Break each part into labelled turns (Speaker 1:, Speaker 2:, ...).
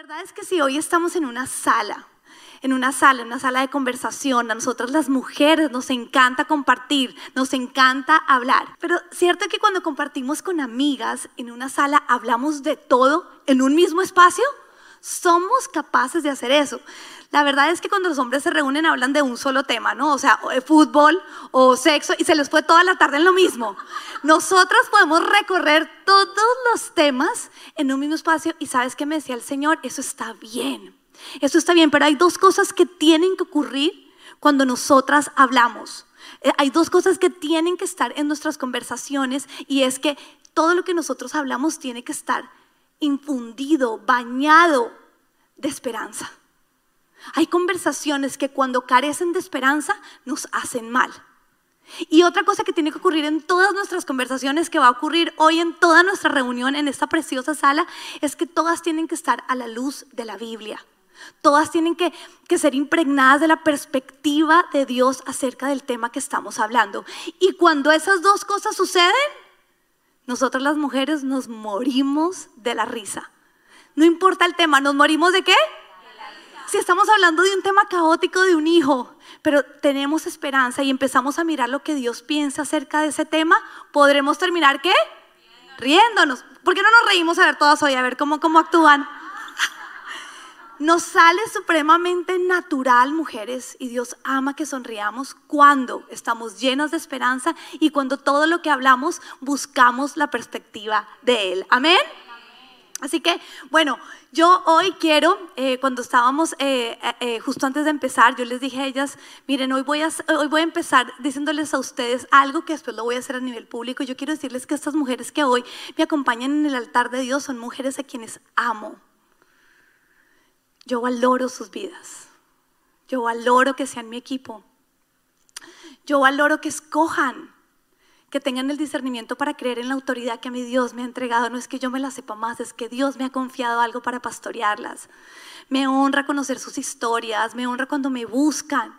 Speaker 1: verdad es que si hoy estamos en una sala, en una sala, en una sala de conversación, a nosotras las mujeres nos encanta compartir, nos encanta hablar. Pero cierto que cuando compartimos con amigas en una sala hablamos de todo en un mismo espacio, somos capaces de hacer eso. La verdad es que cuando los hombres se reúnen hablan de un solo tema, ¿no? O sea, fútbol o sexo y se les fue toda la tarde en lo mismo. Nosotras podemos recorrer todos los temas en un mismo espacio y sabes qué me decía el Señor, eso está bien. Eso está bien, pero hay dos cosas que tienen que ocurrir cuando nosotras hablamos. Eh, hay dos cosas que tienen que estar en nuestras conversaciones y es que todo lo que nosotros hablamos tiene que estar infundido, bañado de esperanza. Hay conversaciones que cuando carecen de esperanza nos hacen mal. Y otra cosa que tiene que ocurrir en todas nuestras conversaciones, que va a ocurrir hoy en toda nuestra reunión en esta preciosa sala, es que todas tienen que estar a la luz de la Biblia. Todas tienen que, ser impregnadas de la perspectiva de Dios acerca del tema que estamos hablando. Y cuando esas dos cosas suceden, nosotras las mujeres nos morimos de la risa. No importa el tema, ¿nos morimos de qué? Si estamos hablando de un tema caótico de un hijo, pero tenemos esperanza y empezamos a mirar lo que Dios piensa acerca de ese tema, podremos terminar qué? Riéndonos. ¿Por qué no nos reímos a ver todas hoy, a ver cómo, cómo actúan? Nos sale supremamente natural, mujeres, y Dios ama que sonriamos cuando estamos llenas de esperanza y cuando todo lo que hablamos buscamos la perspectiva de Él. Amén. Así que, bueno, yo hoy quiero, eh, cuando estábamos eh, eh, justo antes de empezar, yo les dije a ellas, miren, hoy voy, a, hoy voy a empezar diciéndoles a ustedes algo que después lo voy a hacer a nivel público. Yo quiero decirles que estas mujeres que hoy me acompañan en el altar de Dios son mujeres a quienes amo. Yo valoro sus vidas. Yo valoro que sean mi equipo. Yo valoro que escojan, que tengan el discernimiento para creer en la autoridad que a mi Dios me ha entregado. No es que yo me la sepa más, es que Dios me ha confiado algo para pastorearlas. Me honra conocer sus historias, me honra cuando me buscan.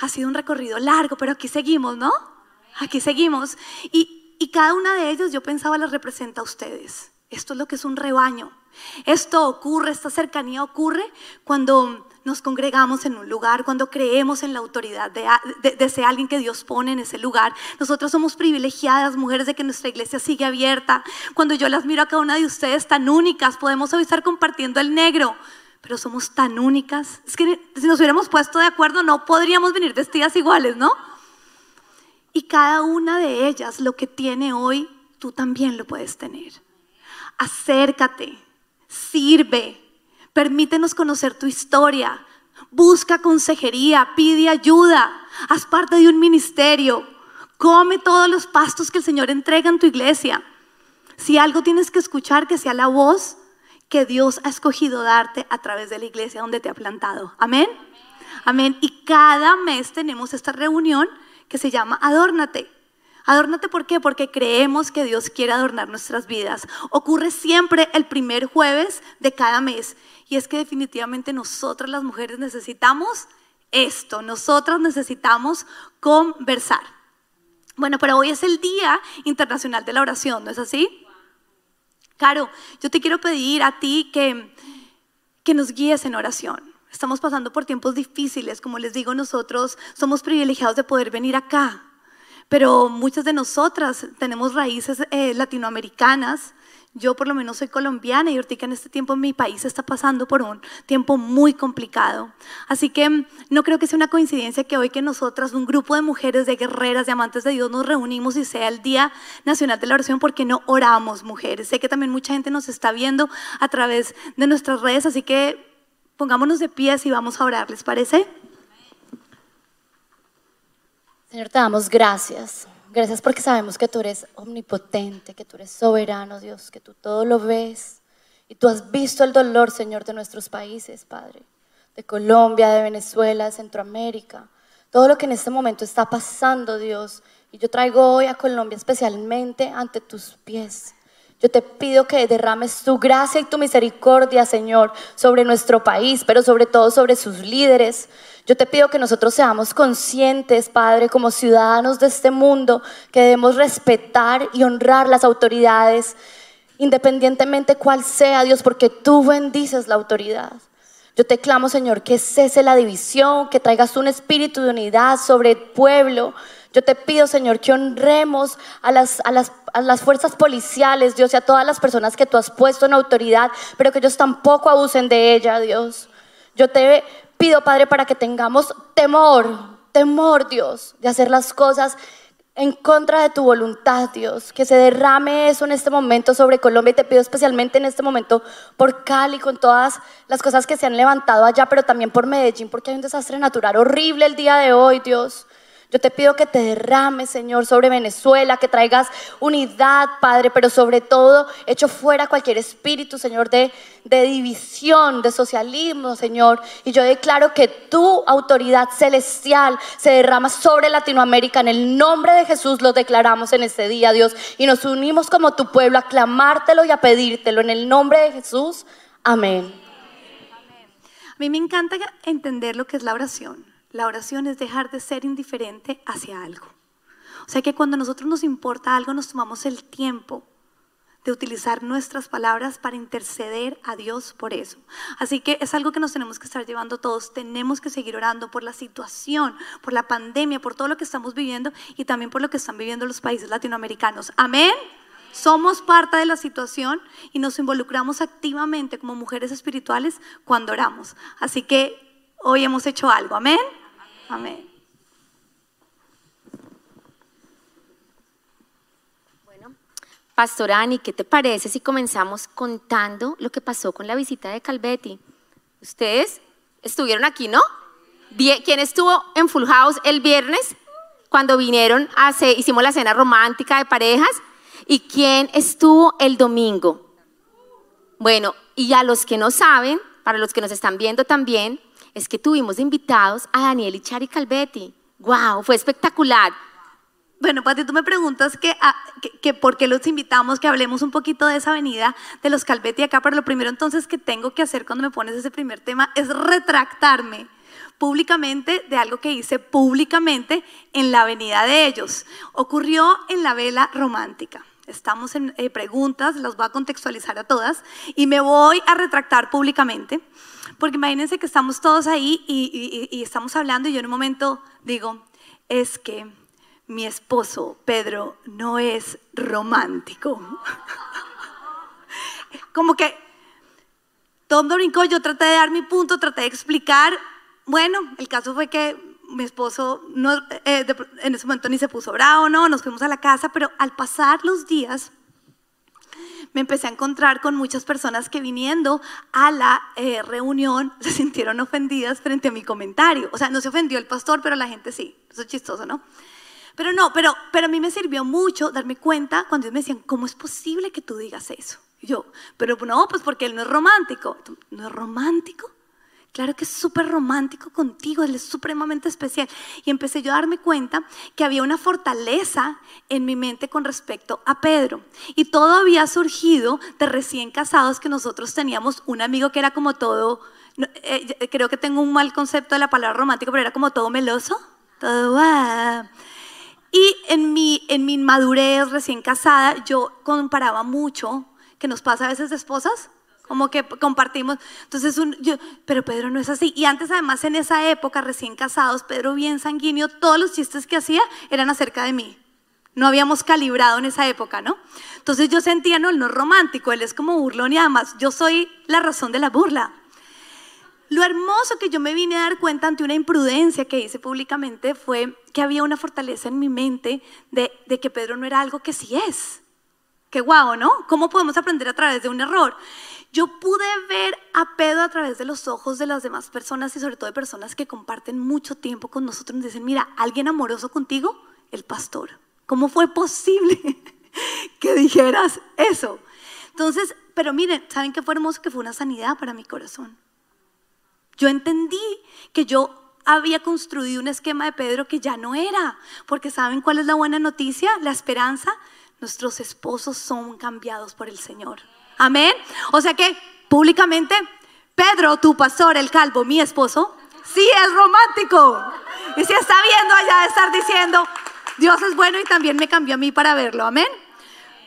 Speaker 1: Ha sido un recorrido largo, pero aquí seguimos, ¿no? Aquí seguimos. Y, y cada una de ellas yo pensaba las representa a ustedes. Esto es lo que es un rebaño. Esto ocurre, esta cercanía ocurre cuando nos congregamos en un lugar, cuando creemos en la autoridad de, ese alguien que Dios pone en ese lugar. Nosotros somos privilegiadas, mujeres, de que nuestra iglesia sigue abierta. Cuando yo las miro a cada una de ustedes tan únicas, podemos hoy estar compartiendo el negro, pero somos tan únicas. Es que si nos hubiéramos puesto de acuerdo, no podríamos venir vestidas iguales, ¿no? Y cada una de ellas, lo que tiene hoy, tú también lo puedes tener. Acércate, sirve, permítenos conocer tu historia, busca consejería, pide ayuda, haz parte de un ministerio, come todos los pastos que el Señor entrega en tu iglesia. Si algo tienes que escuchar, que sea la voz que Dios ha escogido darte a través de la iglesia donde te ha plantado. Amén. Amén. Y cada mes tenemos esta reunión que se llama Adórnate. Adórnate, ¿por qué? Porque creemos que Dios quiere adornar nuestras vidas. Ocurre siempre el primer jueves de cada mes. Y es que definitivamente nosotras las mujeres necesitamos esto. Nosotras necesitamos conversar. Bueno, pero hoy es el Día Internacional de la Oración, ¿no es así? Caro, yo te quiero pedir a ti que, que nos guíes en oración. Estamos pasando por tiempos difíciles, como les digo, nosotros somos privilegiados de poder venir acá pero muchas de nosotras tenemos raíces eh, latinoamericanas. Yo por lo menos soy colombiana y ahorita en este tiempo mi país está pasando por un tiempo muy complicado. Así que no creo que sea una coincidencia que hoy que nosotras, un grupo de mujeres, de guerreras, de amantes de Dios, nos reunimos y sea el Día Nacional de la Oración porque no oramos mujeres. Sé que también mucha gente nos está viendo a través de nuestras redes, así que pongámonos de pies y vamos a orar, ¿les parece?
Speaker 2: Señor, te damos gracias. Gracias porque sabemos que tú eres omnipotente, que tú eres soberano, Dios, que tú todo lo ves. Y tú has visto el dolor, Señor, de nuestros países, Padre, de Colombia, de Venezuela, de Centroamérica. Todo lo que en este momento está pasando, Dios. Y yo traigo hoy a Colombia especialmente ante tus pies. Yo te pido que derrames tu gracia y tu misericordia, Señor, sobre nuestro país, pero sobre todo sobre sus líderes. Yo te pido que nosotros seamos conscientes, Padre, como ciudadanos de este mundo, que debemos respetar y honrar las autoridades independientemente cuál sea, Dios, porque tú bendices la autoridad. Yo te clamo, Señor, que cese la división, que traigas un espíritu de unidad sobre el pueblo. Yo te pido, Señor, que honremos a las, a las, a las fuerzas policiales, Dios, y a todas las personas que tú has puesto en autoridad, pero que ellos tampoco abusen de ella, Dios. Yo te pido, Padre, para que tengamos temor, temor, Dios, de hacer las cosas en contra de tu voluntad, Dios. Que se derrame eso en este momento sobre Colombia. Y te pido especialmente en este momento por Cali, con todas las cosas que se han levantado allá, pero también por Medellín, porque hay un desastre natural horrible el día de hoy, Dios. Yo te pido que te derrames, Señor, sobre Venezuela, que traigas unidad, Padre, pero sobre todo echo fuera cualquier espíritu, Señor, de, división, de socialismo, Señor. Y yo declaro que tu autoridad celestial se derrama sobre Latinoamérica. En el nombre de Jesús lo declaramos en este día, Dios. Y nos unimos como tu pueblo a clamártelo y a pedírtelo. En el nombre de Jesús. Amén.
Speaker 1: A mí me encanta entender lo que es la oración. La oración es dejar de ser indiferente hacia algo. O sea que cuando a nosotros nos importa algo, nos tomamos el tiempo de utilizar nuestras palabras para interceder a Dios por eso. Así que es algo que nos tenemos que estar llevando todos. Tenemos que seguir orando por la situación, por la pandemia, por todo lo que estamos viviendo y también por lo que están viviendo los países latinoamericanos. Amén. Somos parte de la situación y nos involucramos activamente como mujeres espirituales cuando oramos. Así que hoy hemos hecho algo. Amén. Amén.
Speaker 3: Bueno, Pastor Ani, ¿qué te parece si comenzamos contando lo que pasó con la visita de Calvetti? Ustedes estuvieron aquí, ¿no? ¿Quién estuvo en Full House el viernes cuando vinieron a hacer, hicimos la cena romántica de parejas? ¿Y quién estuvo el domingo? Bueno, y a los que no saben, para los que nos están viendo también, es que tuvimos invitados a Daniel y Chari Calvetti. ¡Wow! Fue espectacular.
Speaker 1: Bueno, Pati, tú me preguntas ah, que, por qué los invitamos, que hablemos un poquito de esa avenida de los Calvetti acá, pero lo primero entonces que tengo que hacer cuando me pones ese primer tema es retractarme públicamente de algo que hice públicamente en la avenida de ellos. Ocurrió en la vela romántica. Estamos en eh, preguntas, las voy a contextualizar a todas y me voy a retractar públicamente. Porque imagínense que estamos todos ahí y, estamos hablando y yo en un momento digo, es que mi esposo Pedro no es romántico. Como que todo brincó, yo traté de dar mi punto, traté de explicar. Bueno, el caso fue que mi esposo no, eh, en ese momento ni se puso bravo, no, nos fuimos a la casa, pero al pasar los días me empecé a encontrar con muchas personas que viniendo a la eh, reunión se sintieron ofendidas frente a mi comentario. O sea, no se ofendió el pastor, pero la gente sí. Eso es chistoso, ¿no? Pero no, pero, pero a mí me sirvió mucho darme cuenta cuando ellos me decían, ¿cómo es posible que tú digas eso? Y yo, pero no, pues porque él no es romántico. ¿No es romántico? Claro que es súper romántico contigo, Él es supremamente especial. Y empecé yo a darme cuenta que había una fortaleza en mi mente con respecto a Pedro. Y todo había surgido de recién casados que nosotros teníamos un amigo que era como todo, eh, creo que tengo un mal concepto de la palabra romántico, pero era como todo meloso. Todo, Y en mi, en mi madurez recién casada, yo comparaba mucho, que nos pasa a veces de esposas, como que compartimos. Entonces, yo, pero Pedro no es así. Y antes, además, en esa época, recién casados, Pedro bien sanguíneo, todos los chistes que hacía eran acerca de mí. No habíamos calibrado en esa época, ¿no? Entonces yo sentía, no, él no es romántico, él es como burlón y además yo soy la razón de la burla. Lo hermoso que yo me vine a dar cuenta ante una imprudencia que hice públicamente fue que había una fortaleza en mi mente de, de que Pedro no era algo que sí es. Qué guau, ¿no? ¿Cómo podemos aprender a través de un error? Yo pude ver a Pedro a través de los ojos de las demás personas y sobre todo de personas que comparten mucho tiempo con nosotros. Nos dicen, mira, alguien amoroso contigo, el pastor. ¿Cómo fue posible que dijeras eso? Entonces, pero miren, ¿saben qué fue hermoso? Que fue una sanidad para mi corazón. Yo entendí que yo había construido un esquema de Pedro que ya no era, porque ¿saben cuál es la buena noticia? La esperanza. Nuestros esposos son cambiados por el Señor. Amén. O sea que públicamente, Pedro, tu pastor, el calvo, mi esposo, sí es romántico. Y si está viendo allá de estar diciendo, Dios es bueno y también me cambió a mí para verlo. Amén.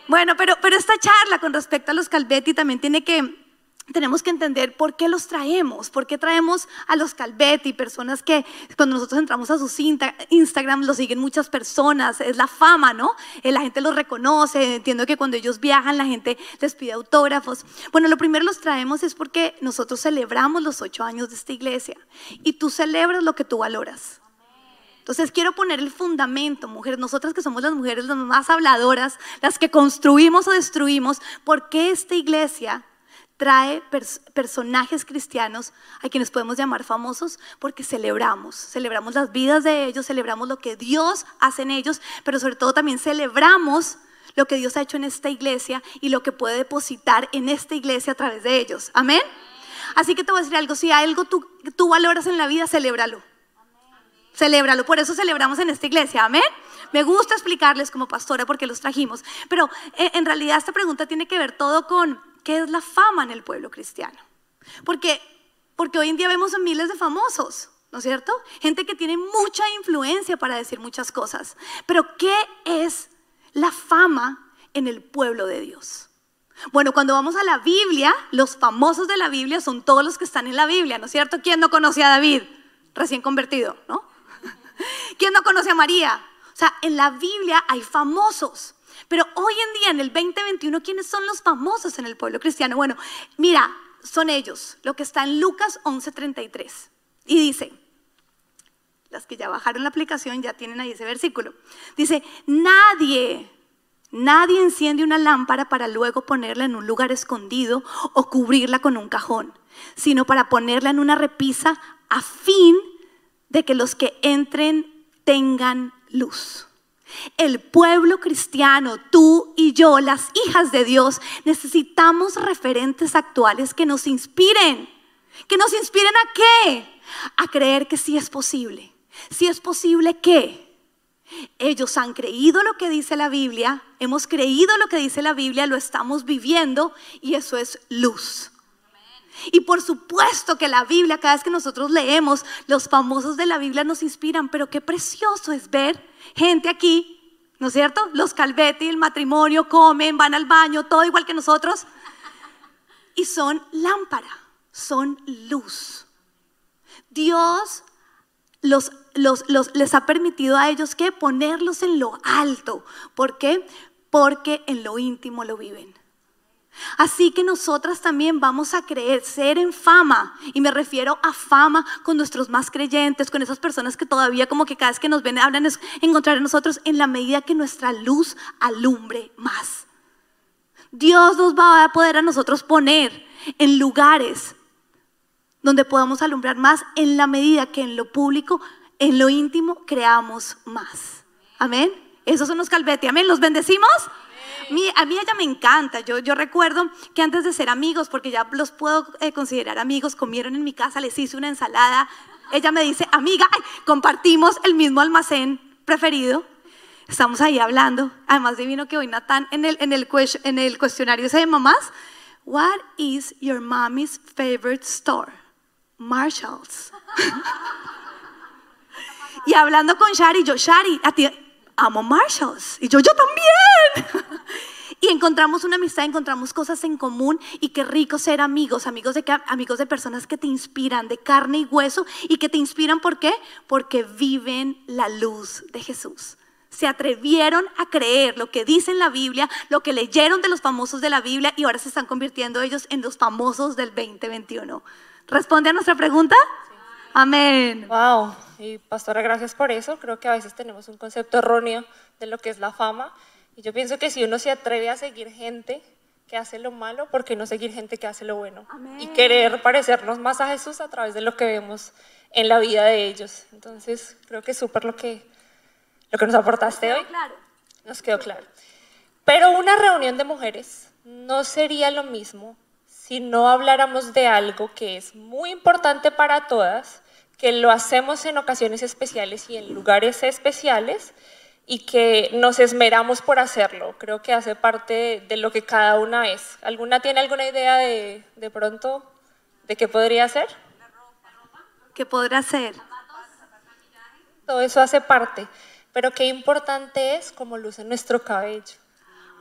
Speaker 1: Bueno, pero, pero esta charla con respecto a los Calvetti también tiene que, tenemos que entender por qué los traemos, por qué traemos a los Calvetti, personas que cuando nosotros entramos a sus Instagram los siguen muchas personas, es la fama, ¿no? Eh, la gente los reconoce, entiendo que cuando ellos viajan la gente les pide autógrafos. Bueno, lo primero los traemos es porque nosotros celebramos los ocho años de esta iglesia y tú celebras lo que tú valoras. Entonces quiero poner el fundamento, mujeres, nosotras que somos las mujeres las más habladoras, las que construimos o destruimos, ¿por qué esta iglesia trae personajes cristianos a quienes podemos llamar famosos? Porque celebramos, celebramos las vidas de ellos, celebramos lo que Dios hace en ellos, pero sobre todo también celebramos lo que Dios ha hecho en esta iglesia y lo que puede depositar en esta iglesia a través de ellos. Amén. Así que te voy a decir algo, si hay algo tú, tú valoras en la vida, celébralo. Celébralo. Por eso celebramos en esta iglesia. Amén. Me gusta explicarles como pastora porque los trajimos. Pero eh, en realidad esta pregunta tiene que ver todo con qué es la fama en el pueblo cristiano. Porque, porque hoy en día vemos miles de famosos. ¿No es cierto? Gente que tiene mucha influencia para decir muchas cosas. Pero ¿qué es la fama en el pueblo de Dios? Bueno, cuando vamos a la Biblia, los famosos de la Biblia son todos los que están en la Biblia, ¿no es cierto? ¿Quién no conoce a David? Recién convertido, ¿no? ¿Quién no conoce a María? O sea, en la Biblia hay famosos. Pero hoy en día, en el 2021, ¿quiénes son los famosos en el pueblo cristiano? Bueno, mira, son ellos, lo que está en Lucas 11:33. Y dice, las que ya bajaron la aplicación ya tienen ahí ese versículo. Dice, nadie, nadie enciende una lámpara para luego ponerla en un lugar escondido o cubrirla con un cajón, sino para ponerla en una repisa a fin de que los que entren tengan luz. El pueblo cristiano, tú y yo, las hijas de Dios, necesitamos referentes actuales que nos inspiren. ¿Que nos inspiren a qué? A creer que sí es posible. Si es posible que ellos han creído lo que dice la Biblia, hemos creído lo que dice la Biblia, lo estamos viviendo y eso es luz. Y por supuesto que la Biblia, cada vez que nosotros leemos, los famosos de la Biblia nos inspiran, pero qué precioso es ver gente aquí, ¿no es cierto? Los Calvetti, el matrimonio, comen, van al baño, todo igual que nosotros. Y son lámpara, son luz. Dios los, los, les ha permitido a ellos que ponerlos en lo alto. ¿Por qué? Porque en lo íntimo lo viven. Así que nosotras también vamos a creer, ser en fama, y me refiero a fama con nuestros más creyentes, con esas personas que todavía como que cada vez que nos ven hablan es encontrar en nosotros en la medida que nuestra luz alumbre más. Dios nos va a poder a nosotros poner en lugares donde podamos alumbrar más en la medida que en lo público, en lo íntimo, creamos más. Amén. Esos son los calveti. Amén. ¿Los bendecimos? A mí ella me encanta. Yo, yo recuerdo que antes de ser amigos, porque ya los puedo eh, considerar amigos, comieron en mi casa, les hice una ensalada. Ella me dice, amiga, compartimos el mismo almacén preferido. Estamos ahí hablando. Además, divino que hoy Natán en el, en el, cuestionario ese de mamás. What is your mommy's favorite store? Marshalls. y hablando con Shari, yo, Shari, a ti, amo Marshalls. Y yo, yo también. y encontramos una amistad, encontramos cosas en común y qué rico ser amigos, amigos de, amigos de personas que te inspiran, de carne y hueso y que te inspiran, ¿por qué? Porque viven la luz de Jesús. Se atrevieron a creer lo que dice en la Biblia, lo que leyeron de los famosos de la Biblia y ahora se están convirtiendo ellos en los famosos del 2021. ¿Responde a nuestra pregunta? Amén.
Speaker 4: Wow. Y pastora, gracias por eso. Creo que a veces tenemos un concepto erróneo de lo que es la fama. Y yo pienso que si uno se atreve a seguir gente que hace lo malo, ¿por qué no seguir gente que hace lo bueno? Y querer parecernos más a Jesús a través de lo que vemos en la vida de ellos. Entonces, creo que es súper lo que, lo que nos aportaste hoy. Nos quedó claro. Pero una reunión de mujeres no sería lo mismo si no habláramos de algo que es muy importante para todas, que lo hacemos en ocasiones especiales y en lugares especiales y que nos esmeramos por hacerlo. Creo que hace parte de lo que cada una es. ¿Alguna tiene alguna idea de, de pronto de qué podría ser?
Speaker 1: ¿Qué podrá ser?
Speaker 4: Todo eso hace parte, pero qué importante es cómo luce nuestro cabello.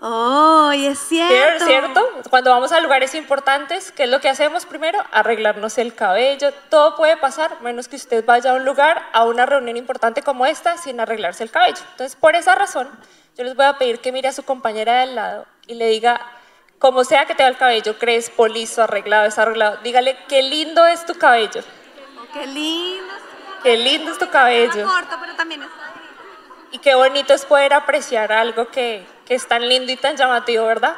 Speaker 1: Oh, y es cierto.
Speaker 4: ¿Cierto? Cuando vamos a lugares importantes, ¿qué es lo que hacemos primero? Arreglarnos el cabello. Todo puede pasar, menos que usted vaya a un lugar, a una reunión importante como esta, sin arreglarse el cabello. Entonces, por esa razón, yo les voy a pedir que mire a su compañera de al lado y le diga, como sea que tenga el cabello crespo, liso, arreglado, desarreglado, dígale, qué lindo es tu cabello.
Speaker 1: Qué lindo.
Speaker 4: Qué lindo es tu cabello.
Speaker 1: Corto, pero también está
Speaker 4: Y qué bonito es poder apreciar algo que, que es tan lindo y tan llamativo, ¿verdad?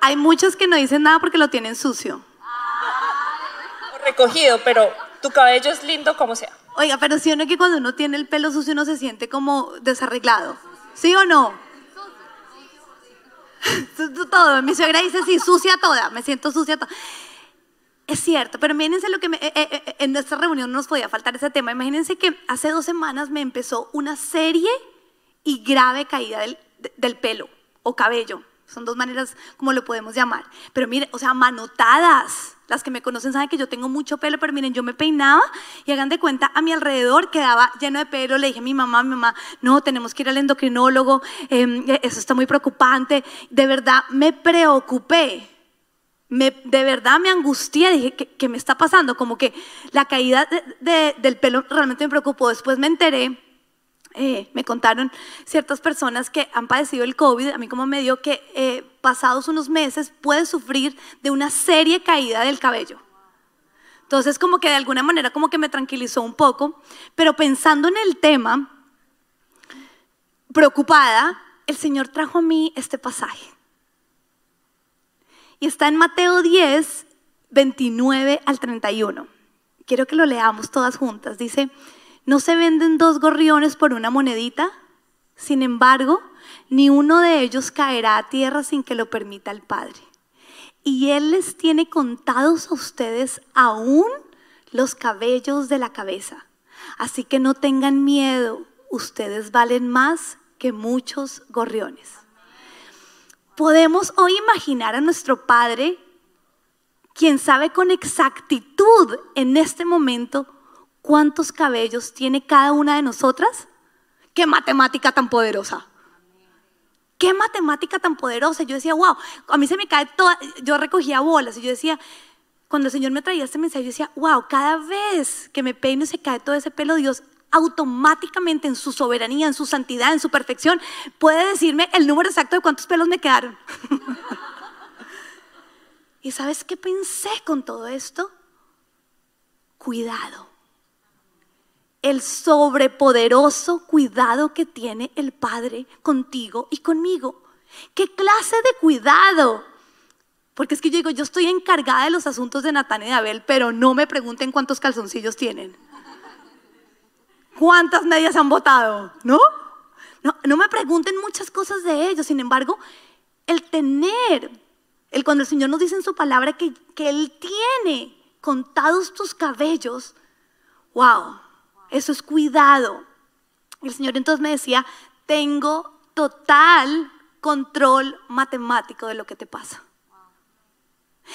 Speaker 1: Hay muchos que no dicen nada porque lo tienen sucio.
Speaker 4: Recogido, pero tu cabello es lindo como sea.
Speaker 1: Oiga, pero sí o no que cuando uno tiene el pelo sucio uno se siente como desarreglado. ¿Sí o no? Todo. Mi suegra dice sí, sucia toda. Me siento sucia toda. Es cierto, pero imagínense lo que me, eh, eh, eh, en esta reunión no nos podía faltar ese tema. Imagínense que hace dos semanas me empezó una serie y grave caída del, del pelo o cabello. Son dos maneras como lo podemos llamar. Pero miren, o sea, manotadas. Las que me conocen saben que yo tengo mucho pelo, pero miren, yo me peinaba y hagan de cuenta, a mi alrededor quedaba lleno de pelo. Le dije a mi mamá, mi mamá, no, tenemos que ir al endocrinólogo, em, eso está muy preocupante. De verdad, me preocupé. Me, de verdad me angustié, dije, ¿qué, me está pasando? Como que la caída del pelo realmente me preocupó. Después me enteré eh, me contaron ciertas personas que han padecido el COVID, a mí como me dio que eh, pasados unos meses puede sufrir de una serie caída del cabello. Entonces como que de alguna manera como que me tranquilizó un poco, pero pensando en el tema, preocupada, el Señor trajo a mí este pasaje. Y está en Mateo 10, 29 al 31. Quiero que lo leamos todas juntas. Dice, ¿No se venden dos gorriones por una monedita? Sin embargo, ni uno de ellos caerá a tierra sin que lo permita el Padre. Y Él les tiene contados a ustedes aún los cabellos de la cabeza. Así que no tengan miedo, ustedes valen más que muchos gorriones. Podemos hoy imaginar a nuestro Padre, quien sabe con exactitud en este momento cuántos cabellos tiene cada una de nosotras? ¿Qué matemática tan poderosa? ¿Qué matemática tan poderosa? Yo decía, wow, a mí se me cae toda, yo recogía bolas y yo decía, cuando el Señor me traía este mensaje, yo decía, wow, cada vez que me peino se cae todo ese pelo, Dios automáticamente en su soberanía, en su santidad, en su perfección, puede decirme el número exacto de cuántos pelos me quedaron. ¿Y sabes qué pensé con todo esto? Cuidado el sobrepoderoso cuidado que tiene el Padre contigo y conmigo. ¿Qué clase de cuidado? Porque es que yo digo, yo estoy encargada de los asuntos de Natán y de Abel, pero no me pregunten cuántos calzoncillos tienen. ¿Cuántas medias han botado? ¿No? No, no me pregunten muchas cosas de ellos. Sin embargo, el tener, el cuando el Señor nos dice en su palabra que, que Él tiene contados tus cabellos, wow, eso es cuidado. El Señor entonces me decía, tengo total control matemático de lo que te pasa.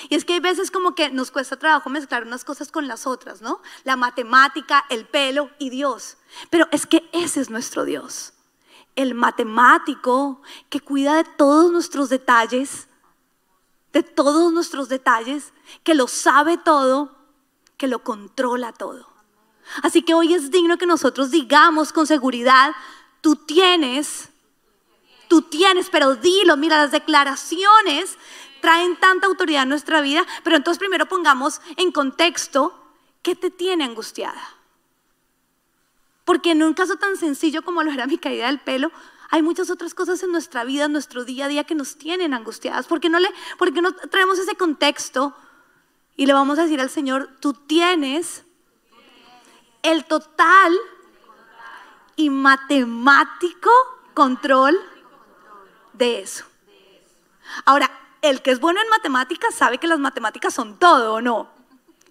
Speaker 1: Y es que hay veces como que nos cuesta trabajo mezclar unas cosas con las otras, ¿no? La matemática, el pelo y Dios. Pero es que ese es nuestro Dios. El matemático que cuida de todos nuestros detalles, de todos nuestros detalles, que lo sabe todo, que lo controla todo. Así que hoy es digno que nosotros digamos con seguridad, tú tienes, tú tienes, pero dilo, mira, las declaraciones traen tanta autoridad en nuestra vida, pero entonces primero pongamos en contexto qué te tiene angustiada. Porque en un caso tan sencillo como lo era mi caída del pelo, hay muchas otras cosas en nuestra vida, en nuestro día a día que nos tienen angustiadas. ¿Por qué no, le, por qué no traemos ese contexto y le vamos a decir al Señor, tú tienes el total y matemático control de eso. Ahora, el que es bueno en matemáticas sabe que las matemáticas son todo, ¿o no?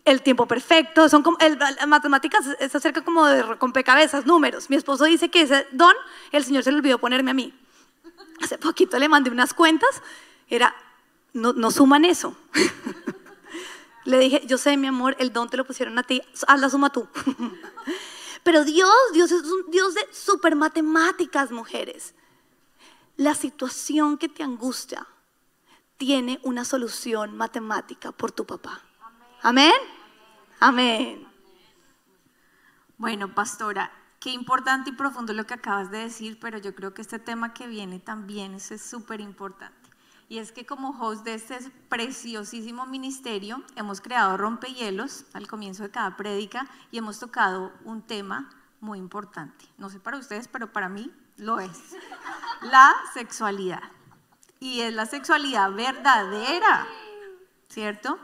Speaker 1: El tiempo perfecto, son como, el, matemáticas es acerca como de rompecabezas, números. Mi esposo dice que ese don, el Señor se le olvidó ponerme a mí. Hace poquito le mandé unas cuentas, era, no, no suman eso. Le dije, yo sé, mi amor, el don te lo pusieron a ti, haz la suma tú. Pero Dios, Dios es un Dios de super matemáticas, mujeres. la situación que te angustia tiene una solución matemática por tu papá. Amén. Amén.
Speaker 5: Bueno, pastora, qué importante y profundo lo que acabas de decir, pero yo creo que este tema que viene también es súper importante. Y es que como host de este preciosísimo ministerio, hemos creado rompehielos al comienzo de cada prédica y hemos tocado un tema muy importante. No sé para ustedes, pero para mí lo es. La sexualidad. Y es la sexualidad verdadera, ¿cierto?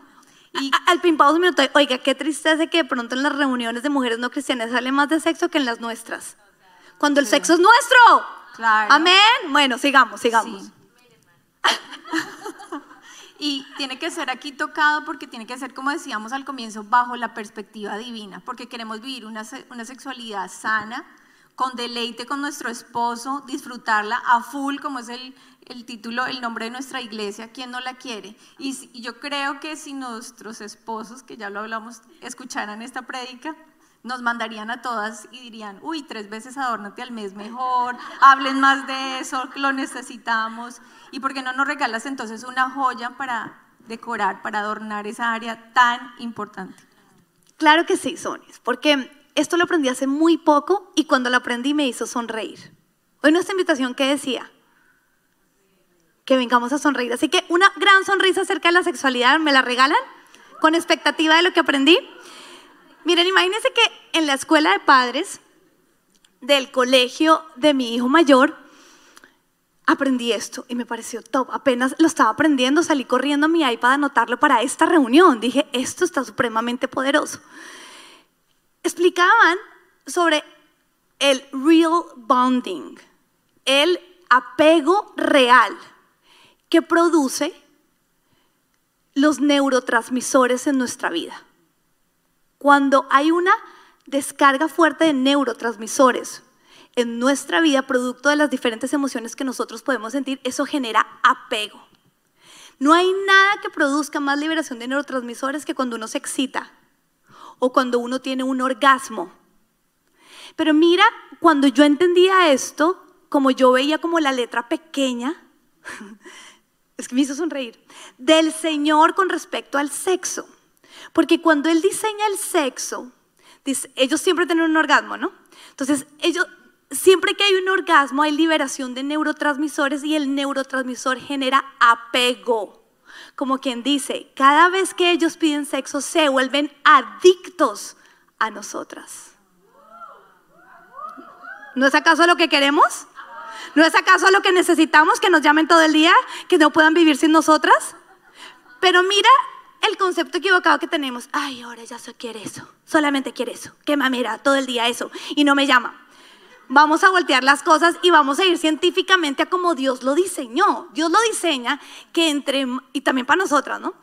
Speaker 1: Y al pimpado un minuto, oiga, qué tristeza que de pronto en las reuniones de mujeres no cristianas sale más de sexo que en las nuestras. Cuando el sexo es nuestro. Claro. Amén. Bueno, sigamos, sigamos.
Speaker 5: Y tiene que ser aquí tocado porque tiene que ser, como decíamos al comienzo, bajo la perspectiva divina, porque queremos vivir una, una sexualidad sana, con deleite con nuestro esposo, disfrutarla a full, como es el, el título, el nombre de nuestra iglesia, ¿quién no la quiere? Y, y, yo creo que si nuestros esposos, que ya lo hablamos, escucharan esta prédica, nos mandarían a todas y dirían, uy, tres veces adórnate al mes mejor, hablen más de eso, lo necesitamos. ¿Y por qué no nos regalas entonces una joya para decorar, para adornar esa área tan importante?
Speaker 1: Claro que sí, Sonis, porque esto lo aprendí hace muy poco y cuando lo aprendí me hizo sonreír. Hoy nuestra invitación, ¿qué decía? Que vengamos a sonreír. Así que una gran sonrisa acerca de la sexualidad, ¿me la regalan? Con expectativa de lo que aprendí. Miren, imagínense que en la escuela de padres del colegio de mi hijo mayor, aprendí esto y me pareció top. Apenas lo estaba aprendiendo, salí corriendo a mi iPad a anotarlo para esta reunión. Dije, esto está supremamente poderoso explicaban sobre el real bonding, el apego real que produce los neurotransmisores en nuestra vida. Cuando hay una descarga fuerte de neurotransmisores en nuestra vida, producto de las diferentes emociones que nosotros podemos sentir, eso genera apego. No hay nada que produzca más liberación de neurotransmisores que cuando uno se excita, o cuando uno tiene un orgasmo. Pero mira, cuando yo entendía esto, como yo veía como la letra pequeña, es que me hizo sonreír, del Señor con respecto al sexo. Porque cuando Él diseña el sexo, ellos siempre tienen un orgasmo, ¿no? Entonces, ellos, siempre que hay un orgasmo hay liberación de neurotransmisores y el neurotransmisor genera apego como quien dice, cada vez que ellos piden sexo se vuelven adictos a nosotras. ¿No es acaso lo que queremos? ¿No es acaso lo que necesitamos? Que nos llamen todo el día, que no puedan vivir sin nosotras. Pero mira el concepto equivocado que tenemos. Ay, ahora ya se quiere eso. Solamente quiere eso. Que mira todo el día eso. Y no me llama vamos a voltear las cosas y vamos a ir científicamente a como Dios lo diseñó. Dios lo diseña que entre, y también para nosotras, ¿no?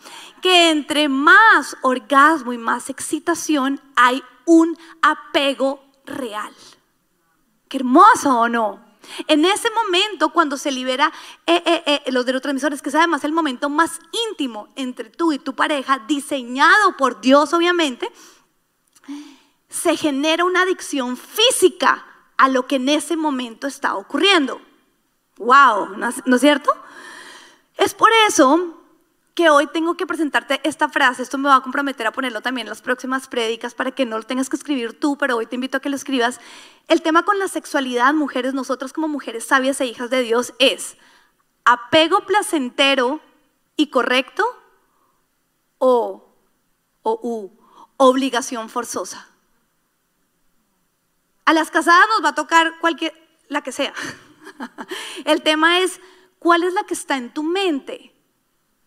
Speaker 1: Que entre más orgasmo y más excitación hay un apego real. Qué hermoso o no. En ese momento, cuando se libera eh, eh, eh, los neurotransmisores, que es además el momento más íntimo entre tú y tu pareja, diseñado por Dios obviamente, se genera una adicción física a lo que en ese momento está ocurriendo. ¡Wow! ¿No es cierto? Es por eso que hoy tengo que presentarte esta frase. Esto me va a comprometer a ponerlo también en las próximas prédicas para que no lo tengas que escribir tú, pero hoy te invito a que lo escribas. El tema con la sexualidad, mujeres, nosotras como mujeres sabias e hijas de Dios, es apego placentero y correcto o, o u, obligación forzosa. A las casadas nos va a tocar cualquier, la que sea. El tema es, ¿cuál es la que está en tu mente?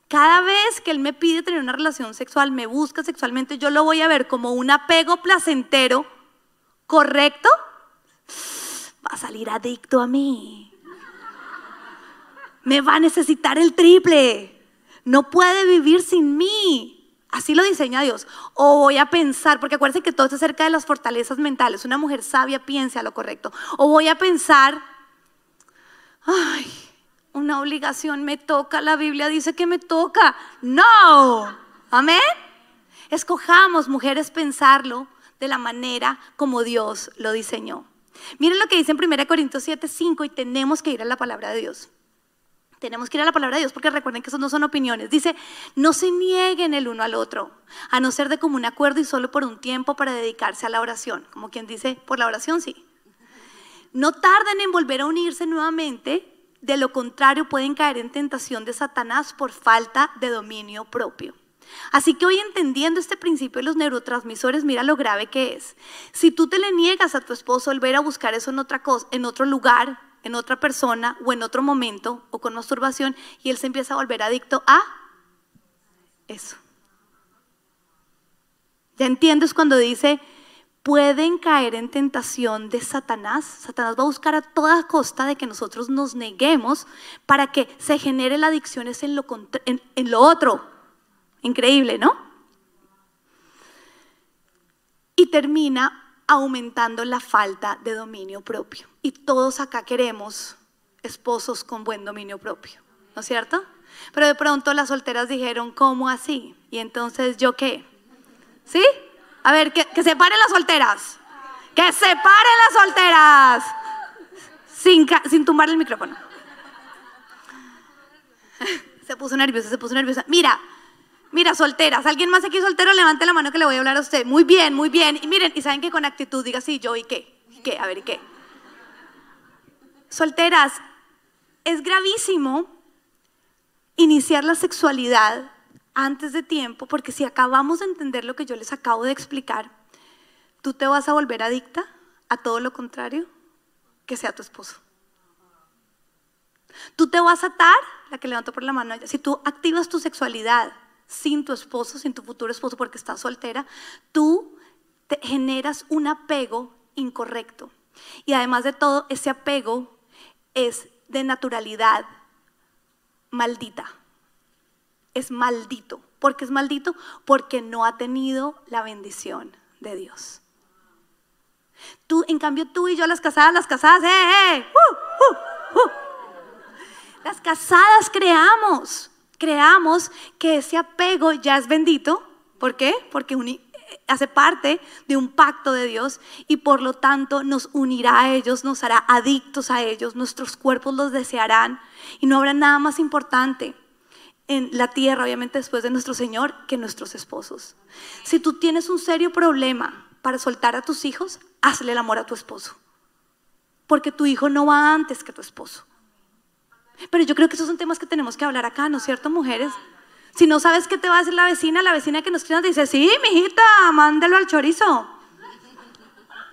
Speaker 1: Cada vez que él me pide tener una relación sexual, me busca sexualmente, yo lo voy a ver como un apego placentero, ¿correcto? Va a salir adicto a mí. Me va a necesitar el triple. No puede vivir sin mí. Así lo diseña Dios. O voy a pensar, porque acuérdense que todo es acerca de las fortalezas mentales. Una mujer sabia piensa lo correcto. O voy a pensar, ay, una obligación me toca, la Biblia dice que me toca. No. Amén. Escojamos, mujeres, pensarlo de la manera como Dios lo diseñó. Miren lo que dice en 1 Corintios 7, 5 y tenemos que ir a la palabra de Dios. Tenemos que ir a la palabra de Dios porque recuerden que eso no son opiniones. Dice, no se nieguen el uno al otro, a no ser de común acuerdo y solo por un tiempo para dedicarse a la oración. Como quien dice, por la oración sí. No tarden en volver a unirse nuevamente, de lo contrario pueden caer en tentación de Satanás por falta de dominio propio. Así que hoy entendiendo este principio de los neurotransmisores, mira lo grave que es. Si tú te le niegas a tu esposo el ver a buscar eso en otra cosa, en otro lugar, en otra persona o en otro momento o con masturbación y él se empieza a volver adicto a eso. ¿Ya entiendes cuando dice pueden caer en tentación de Satanás? Satanás va a buscar a toda costa de que nosotros nos neguemos para que se genere la adicción en lo, en lo otro. Increíble, ¿no? Y termina aumentando la falta de dominio propio. Y todos acá queremos esposos con buen dominio propio, ¿no es cierto? Pero de pronto las solteras dijeron, ¿cómo así? Y entonces, ¿yo qué? ¿Sí? A ver, que, se paren las solteras. Que se paren las solteras. Sin, sin tumbar el micrófono. Se puso nerviosa, se puso nerviosa. Mira, Mira, solteras, ¿alguien más aquí soltero? Levante la mano que le voy a hablar a usted. Muy bien, muy bien. Y miren, y saben que con actitud diga, sí, yo, ¿y qué? ¿Y qué? A ver, ¿y qué? Solteras, es gravísimo iniciar la sexualidad antes de tiempo, porque si acabamos de entender lo que yo les acabo de explicar, tú te vas a volver adicta a todo lo contrario que sea tu esposo. Tú te vas a atar, la que levanto por la mano, si tú activas tu sexualidad sin tu esposo, sin tu futuro esposo porque estás soltera, tú te generas un apego incorrecto. Y además de todo, ese apego es de naturalidad maldita. Es maldito. ¿Por qué es maldito? Porque no ha tenido la bendición de Dios. Tú, en cambio, tú y yo, las casadas, las casadas, ¡eh, eh! ¡Uh, uh, uh! Las casadas creamos creamos que ese apego ya es bendito. ¿Por qué? Porque hace parte de un pacto de Dios y por lo tanto nos unirá a ellos, nos hará adictos a ellos, nuestros cuerpos los desearán y no habrá nada más importante en la tierra, obviamente después de nuestro Señor, que nuestros esposos. Si tú tienes un serio problema para soltar a tus hijos, hazle el amor a tu esposo. Porque tu hijo no va antes que tu esposo. Pero yo creo que esos son temas que tenemos que hablar acá, ¿no es cierto, mujeres? Si no sabes qué te va a decir la vecina, la vecina que nos cría dice, sí, mijita, mándelo al chorizo.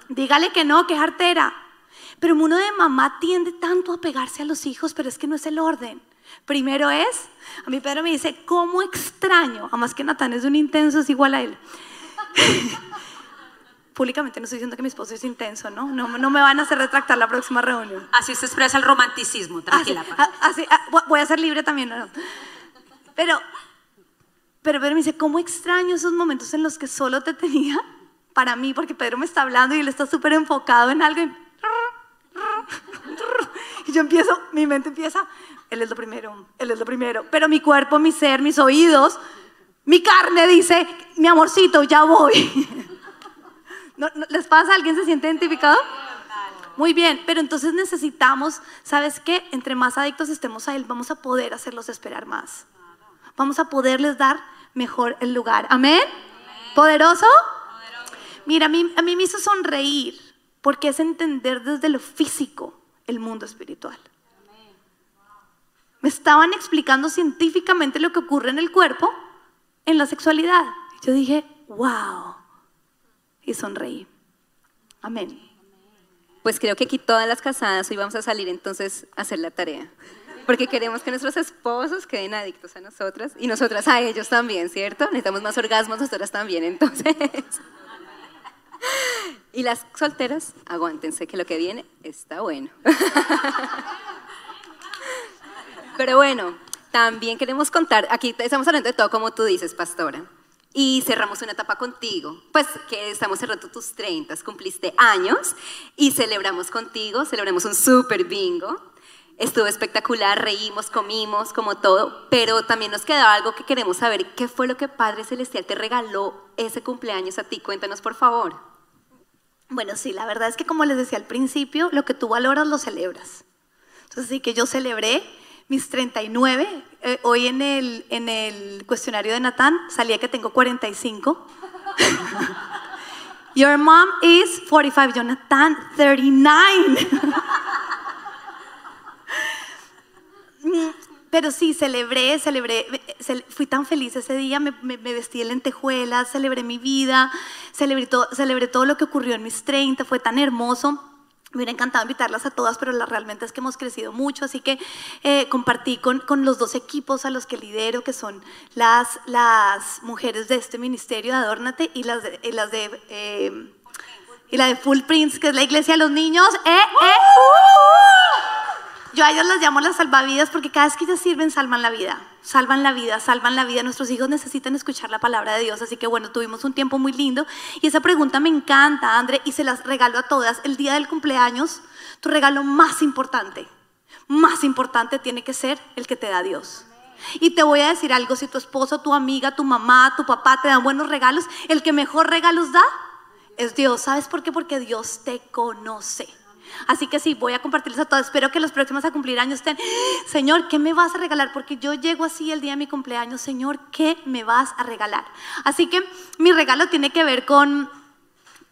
Speaker 1: Dígale que no, que es artera. Pero uno de mamá tiende tanto a pegarse a los hijos, pero es que no es el orden. Primero es, a mí Pedro me dice, ¿cómo extraño? Además que Natán es un intenso, es igual a él. públicamente no estoy diciendo que mi esposo es intenso, ¿no? No, no me van a hacer retractar la próxima reunión.
Speaker 6: Así se expresa el romanticismo, tranquila.
Speaker 1: Así, ah, voy a ser libre también, ¿no? Pero, pero Pedro me dice, ¿cómo extraño esos momentos en los que solo te tenía para mí? Porque Pedro me está hablando y él está súper enfocado en algo. Y, y yo empiezo, mi mente empieza, él es lo primero, él es lo primero. Pero mi cuerpo, mi ser, mis oídos, mi carne dice, mi amorcito, ya voy. les pasa? ¿Alguien se siente identificado? Muy bien, pero entonces necesitamos, ¿sabes qué? Entre más adictos estemos a Él, vamos a poder hacerlos esperar más. Vamos a poderles dar mejor el lugar. ¿Amén? ¿Poderoso? Mira, a mí, a mí me hizo sonreír porque es entender desde lo físico el mundo espiritual. Me estaban explicando científicamente lo que ocurre en el cuerpo en la sexualidad. Yo dije, wow y sonreí. Amén.
Speaker 3: Pues creo que aquí todas las casadas hoy vamos a salir entonces a hacer la tarea. Porque queremos que nuestros esposos queden adictos a nosotras y nosotras a ellos también, ¿cierto? Necesitamos más orgasmos, nosotras también, entonces. Y las solteras, aguántense que lo que viene está bueno. Pero bueno, también queremos contar, aquí estamos hablando de todo como tú dices, pastora y cerramos una etapa contigo. Pues que estamos cerrando tus 30, cumpliste años y celebramos contigo, celebramos un super bingo. Estuvo espectacular, reímos, comimos, como todo, pero también nos quedaba algo que queremos saber. ¿Qué fue lo que Padre Celestial te regaló ese cumpleaños a ti? Cuéntanos, por favor.
Speaker 1: Bueno, sí, la verdad es que como les decía al principio, lo que tú valoras lo celebras. Entonces sí que yo celebré mis 39. Eh, hoy en el, en el cuestionario de Natán salía que tengo 45. Your mom is 45. Jonathan, 39. Pero sí, celebré, celebré, fui tan feliz ese día, me, vestí de lentejuelas, celebré mi vida, celebré todo, celebré todo lo que ocurrió en mis 30, fue tan hermoso. Me hubiera encantado invitarlas a todas, pero la, realmente es que hemos crecido mucho, así que eh, compartí con, los dos equipos a los que lidero, que son las, mujeres de este ministerio de Adórnate y las de, las de eh, de Full Prince, que es la iglesia de los niños. ¡Eh, eh! Yo a ellos las llamo las salvavidas porque cada vez que ellas sirven salvan la vida, salvan la vida, salvan la vida. Nuestros hijos necesitan escuchar la palabra de Dios, así que bueno, tuvimos un tiempo muy lindo y esa pregunta me encanta, André, y se las regalo a todas. El día del cumpleaños, tu regalo más importante, más importante tiene que ser el que te da Dios. Y te voy a decir algo, si tu esposo, tu amiga, tu mamá, tu papá te dan buenos regalos, el que mejor regalos da es Dios. ¿Sabes por qué? Porque Dios te conoce. Así que sí, voy a compartirles a todos. Espero que los próximos a cumplir años estén, Señor, ¿qué me vas a regalar? Porque yo llego así el día de mi cumpleaños, Señor, ¿qué me vas a regalar? Así que mi regalo tiene que ver con,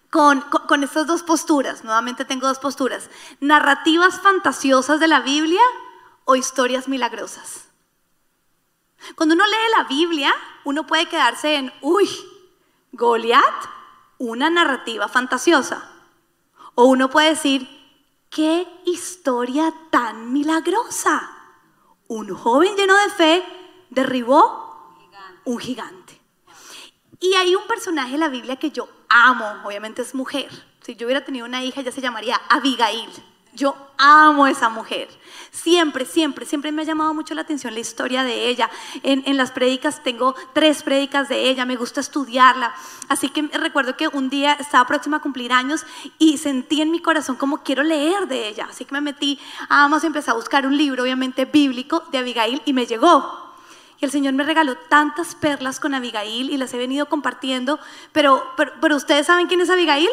Speaker 1: con, con estas dos posturas. Nuevamente tengo dos posturas. Narrativas fantasiosas de la Biblia o historias milagrosas. Cuando uno lee la Biblia, uno puede quedarse en, uy, Goliat, una narrativa fantasiosa. O uno puede decir, ¡Qué historia tan milagrosa! Un joven lleno de fe derribó un gigante. Y hay un personaje en la Biblia que yo amo, obviamente es mujer. Si yo hubiera tenido una hija, ya se llamaría Abigail. Yo amo a esa mujer. Siempre, siempre, siempre me ha llamado mucho la atención la historia de ella. En, las prédicas tengo tres prédicas de ella, me gusta estudiarla. Así que recuerdo que un día estaba próxima a cumplir años y sentí en mi corazón como quiero leer de ella. Así que me metí a Amazon empecé a buscar un libro, obviamente bíblico, de Abigail y me llegó. Y el Señor me regaló tantas perlas con Abigail y las he venido compartiendo. Pero, pero, pero ¿ustedes saben quién es Abigail?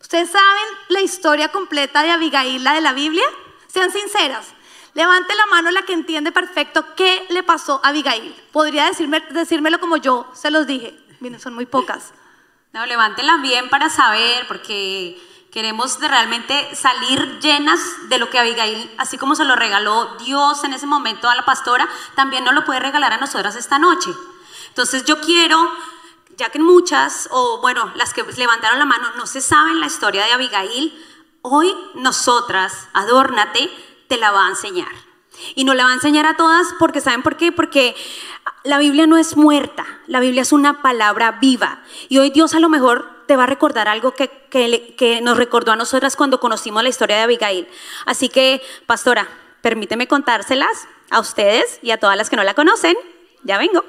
Speaker 1: ¿Ustedes saben la historia completa de Abigail, la de la Biblia? Sean sinceras. Levante la mano la que entiende perfecto qué le pasó a Abigail. Podría decirme, decírmelo como yo se los dije. Miren, son muy pocas.
Speaker 6: No, levántenla bien para saber, porque queremos realmente salir llenas de lo que Abigail, así como se lo regaló Dios en ese momento a la pastora, también nos lo puede regalar a nosotras esta noche. Entonces yo quiero ya que muchas, o bueno, las que levantaron la mano, no se saben la historia de Abigail, hoy nosotras, adórnate, te la va a enseñar. Y no la va a enseñar a todas porque, ¿saben por qué? Porque la Biblia no es muerta, la Biblia es una palabra viva. Y hoy Dios a lo mejor te va a recordar algo que, que, que nos recordó a nosotras cuando conocimos la historia de Abigail. Así que, pastora, permíteme contárselas a ustedes y a todas las que no la conocen. Ya vengo.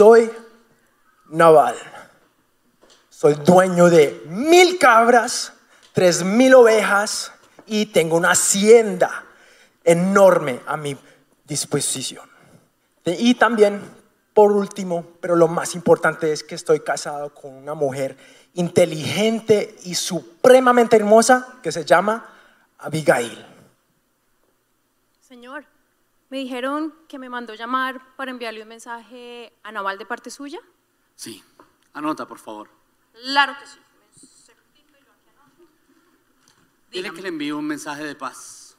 Speaker 7: Soy Naval. Soy dueño de mil cabras, tres mil ovejas y tengo una hacienda enorme a mi disposición. Y también, por último, pero lo más importante es que estoy casado con una mujer inteligente y supremamente hermosa que se llama Abigail.
Speaker 4: Señor, me dijeron que me mandó llamar para enviarle un mensaje a Naval de parte suya.
Speaker 8: Sí, anota, por favor.
Speaker 4: Claro que sí.
Speaker 8: Dile que le envío un mensaje de paz.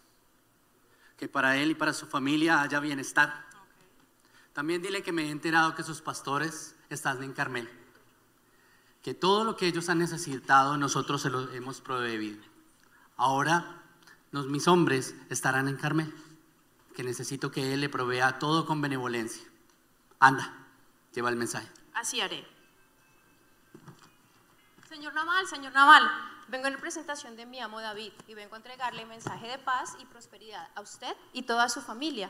Speaker 8: Que para él y para su familia haya bienestar. También dile que me he enterado que sus pastores están en Carmel. que todo lo que ellos han necesitado nosotros se lo hemos proveído. Ahora los, mis hombres estarán en Carmel, que necesito que Él le provea todo con benevolencia. Anda, lleva el mensaje.
Speaker 5: Así haré. Señor Naval, señor Naval, vengo en representación de mi amo David y vengo a entregarle mensaje de paz y prosperidad a usted y toda su familia.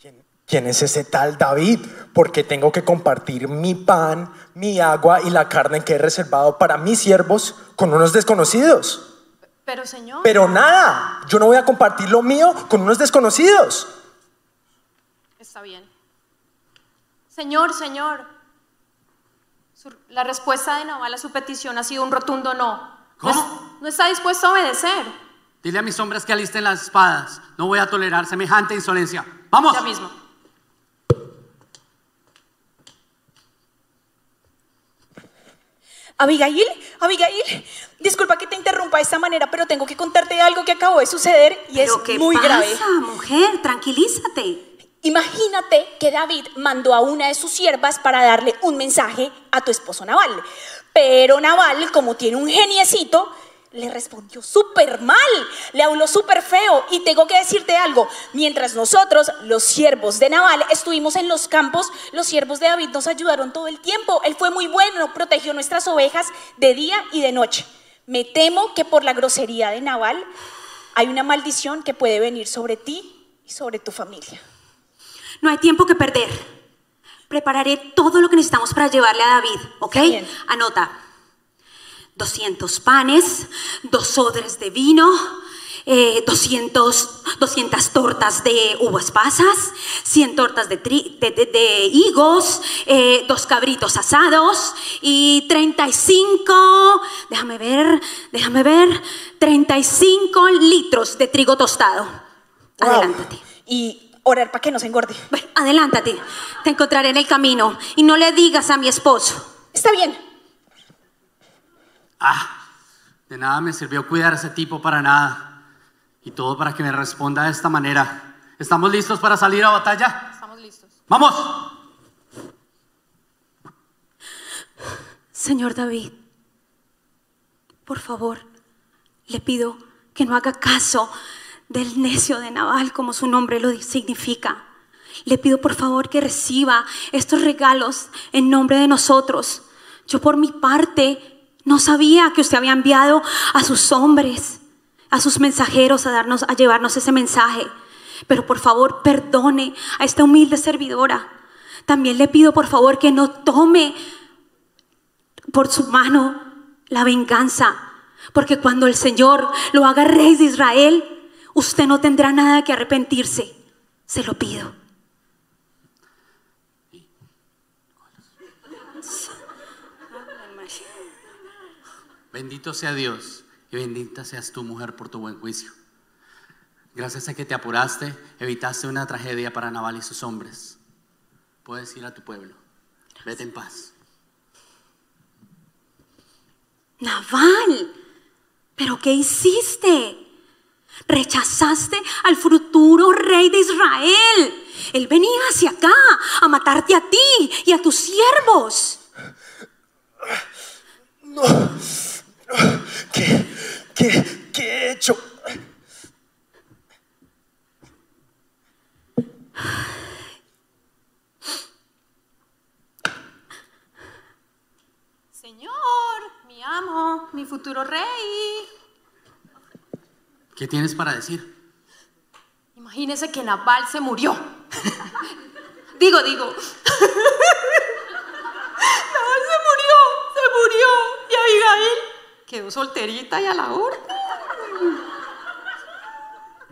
Speaker 7: ¿Quién, quién es ese tal David? Porque tengo que compartir mi pan, mi agua y la carne que he reservado para mis siervos con unos desconocidos.
Speaker 5: Pero señor,
Speaker 7: Pero nada, yo no voy a compartir lo mío con unos desconocidos.
Speaker 5: está bien. Señor, señor, la respuesta de Naval a su petición ha sido un rotundo no. No, es-
Speaker 8: ¿Cómo?
Speaker 5: no está dispuesto a obedecer.
Speaker 8: Dile a mis hombres que alisten las espadas. No voy a tolerar semejante insolencia. ¡Vamos!
Speaker 5: Ya mismo.
Speaker 9: Abigail, Abigail, disculpa que te interrumpa de esta manera, pero tengo que contarte algo que acabó de suceder y es
Speaker 6: ¿Pero qué
Speaker 9: muy
Speaker 6: pasa,
Speaker 9: grave.
Speaker 6: mujer? Tranquilízate.
Speaker 9: Imagínate que David mandó a una de sus siervas para darle un mensaje a tu esposo Naval. Pero Naval, como tiene un geniecito, le respondió súper mal, le habló súper feo. Y tengo que decirte algo, mientras nosotros, los siervos de Naval, estuvimos en los campos, los siervos de David nos ayudaron todo el tiempo. Él fue muy bueno, protegió nuestras ovejas de día y de noche. Me temo que por la grosería de Naval hay una maldición que puede venir sobre ti y sobre tu familia.
Speaker 6: No hay tiempo que perder. Prepararé todo lo que necesitamos para llevarle a David, ¿ok?
Speaker 9: Bien.
Speaker 6: Anota. 200 panes, dos odres de vino, eh, 200, 200 tortas de uvas pasas, 100 tortas de, tri- de- de- de higos, eh, dos cabritos asados y 35, déjame ver, déjame ver, 35 litros de trigo tostado.
Speaker 9: Wow.
Speaker 6: Adelántate.
Speaker 9: Y orar para que no se engorde.
Speaker 6: Bueno, adelántate. Te encontraré en el camino. Y no le digas a mi esposo.
Speaker 9: Está bien.
Speaker 8: Ah, de nada me sirvió cuidar a ese tipo para nada. Y todo para que me responda de esta manera. ¿Estamos listos para salir a batalla?
Speaker 5: Estamos listos.
Speaker 8: ¡Vamos!
Speaker 6: Señor David, por favor, le pido que no haga caso del necio de Naval como su nombre lo significa. Le pido por favor que reciba estos regalos en nombre de nosotros. Yo por mi parte no sabía que usted había enviado a sus hombres, a sus mensajeros a darnos a llevarnos ese mensaje. Pero por favor, perdone a esta humilde servidora. También le pido por favor que no tome por su mano la venganza, porque cuando el Señor lo haga rey de Israel, usted no tendrá nada que arrepentirse. Se lo pido.
Speaker 8: Bendito sea Dios y bendita seas tu mujer por tu buen juicio. Gracias a que te apuraste, evitaste una tragedia para Naval y sus hombres. Puedes ir a tu pueblo. Vete en paz.
Speaker 6: Naval, ¿pero qué hiciste? Rechazaste al futuro rey de Israel. Él venía hacia acá a matarte a ti y a tus siervos.
Speaker 7: ¿Qué, qué, qué he hecho?
Speaker 5: Señor, mi amo, mi futuro rey.
Speaker 8: ¿Qué tienes para decir?
Speaker 5: Imagínese que Naval se murió. digo, digo. Naval se murió, se murió. Y Abigail quedó solterita y a la orden.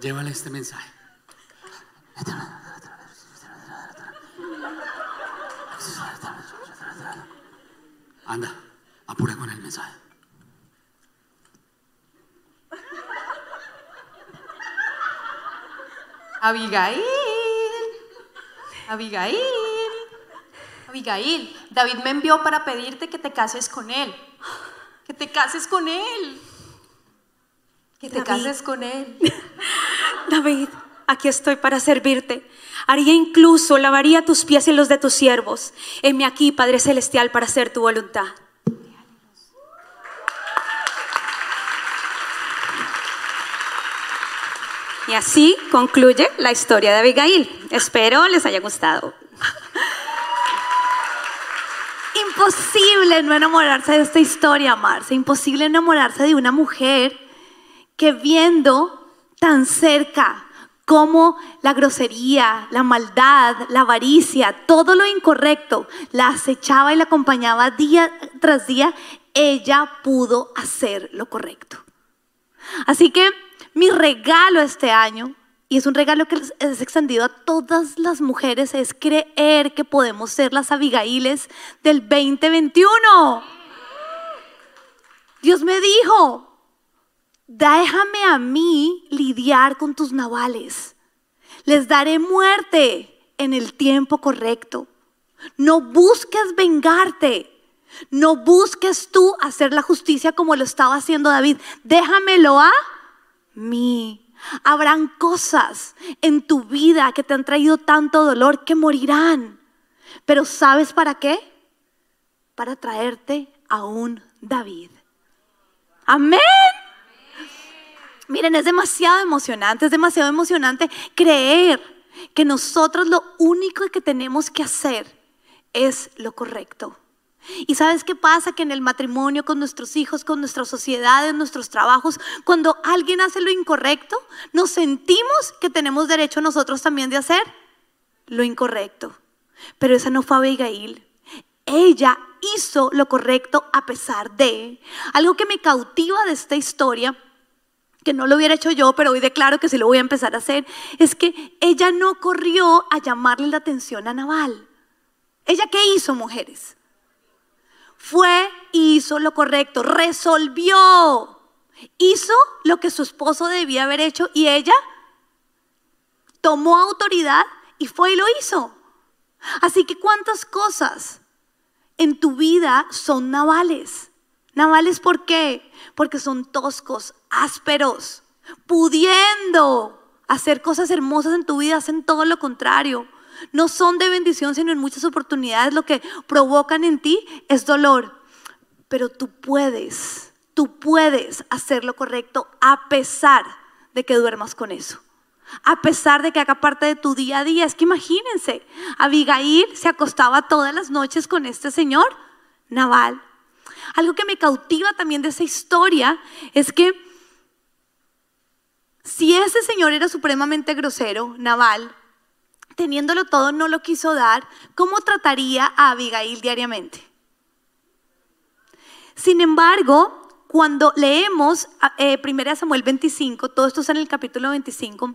Speaker 8: Llévale este mensaje. Anda, apura con el mensaje.
Speaker 5: Abigail. Abigail. Abigail, David me envió para pedirte que te cases con él. Te cases con él. Que te
Speaker 6: David.
Speaker 5: cases con él.
Speaker 6: David,
Speaker 10: aquí estoy para servirte. Haría incluso, lavaría tus pies y los de tus siervos. Heme aquí, Padre Celestial, para hacer tu voluntad. Y así concluye la historia de Abigail. Espero les haya gustado.
Speaker 1: Imposible no enamorarse de esta historia, Marce. Imposible enamorarse de una mujer que viendo tan cerca cómo la grosería, la maldad, la avaricia, todo lo incorrecto la acechaba y la acompañaba día tras día, ella pudo hacer lo correcto. Así que mi regalo este año, y es un regalo que es extendido a todas las mujeres, es creer que podemos ser las Abigaíles del 2021. Dios me dijo, déjame a mí lidiar con tus navales. Les daré muerte en el tiempo correcto. No busques vengarte. No busques tú hacer la justicia como lo estaba haciendo David. Déjamelo a mí. Habrán cosas en tu vida que te han traído tanto dolor que morirán. Pero ¿sabes para qué? Para traerte a un David. Amén. Miren, es demasiado emocionante, es demasiado emocionante creer que nosotros lo único que tenemos que hacer es lo correcto. ¿Y sabes qué pasa? Que en el matrimonio, con nuestros hijos, con nuestra sociedad, en nuestros trabajos, cuando alguien hace lo incorrecto, nos sentimos que tenemos derecho nosotros también de hacer lo incorrecto. Pero esa no fue Abigail. Ella hizo lo correcto a pesar de. Algo que me cautiva de esta historia, que no lo hubiera hecho yo, pero hoy declaro que sí lo voy a empezar a hacer, es que ella no corrió a llamarle la atención a Naval. ¿Ella qué hizo, mujeres? Fue y hizo lo correcto, resolvió, hizo lo que su esposo debía haber hecho y ella tomó autoridad y fue y lo hizo. Así que cuántas cosas en tu vida son navales. Navales ¿por qué? Porque son toscos, ásperos, pudiendo hacer cosas hermosas en tu vida, hacen todo lo contrario no son de bendición, sino en muchas oportunidades lo que provocan en ti es dolor. Pero tú puedes, tú puedes hacer lo correcto a pesar de que duermas con eso. A pesar de que haga parte de tu día a día. Es que imagínense, Abigail se acostaba todas las noches con este señor, Naval. Algo que me cautiva también de esa historia es que si ese señor era supremamente grosero, Naval, teniéndolo todo, no lo quiso dar, ¿cómo trataría a Abigail diariamente? Sin embargo, cuando leemos eh, 1 Samuel 25, todo esto está en el capítulo 25,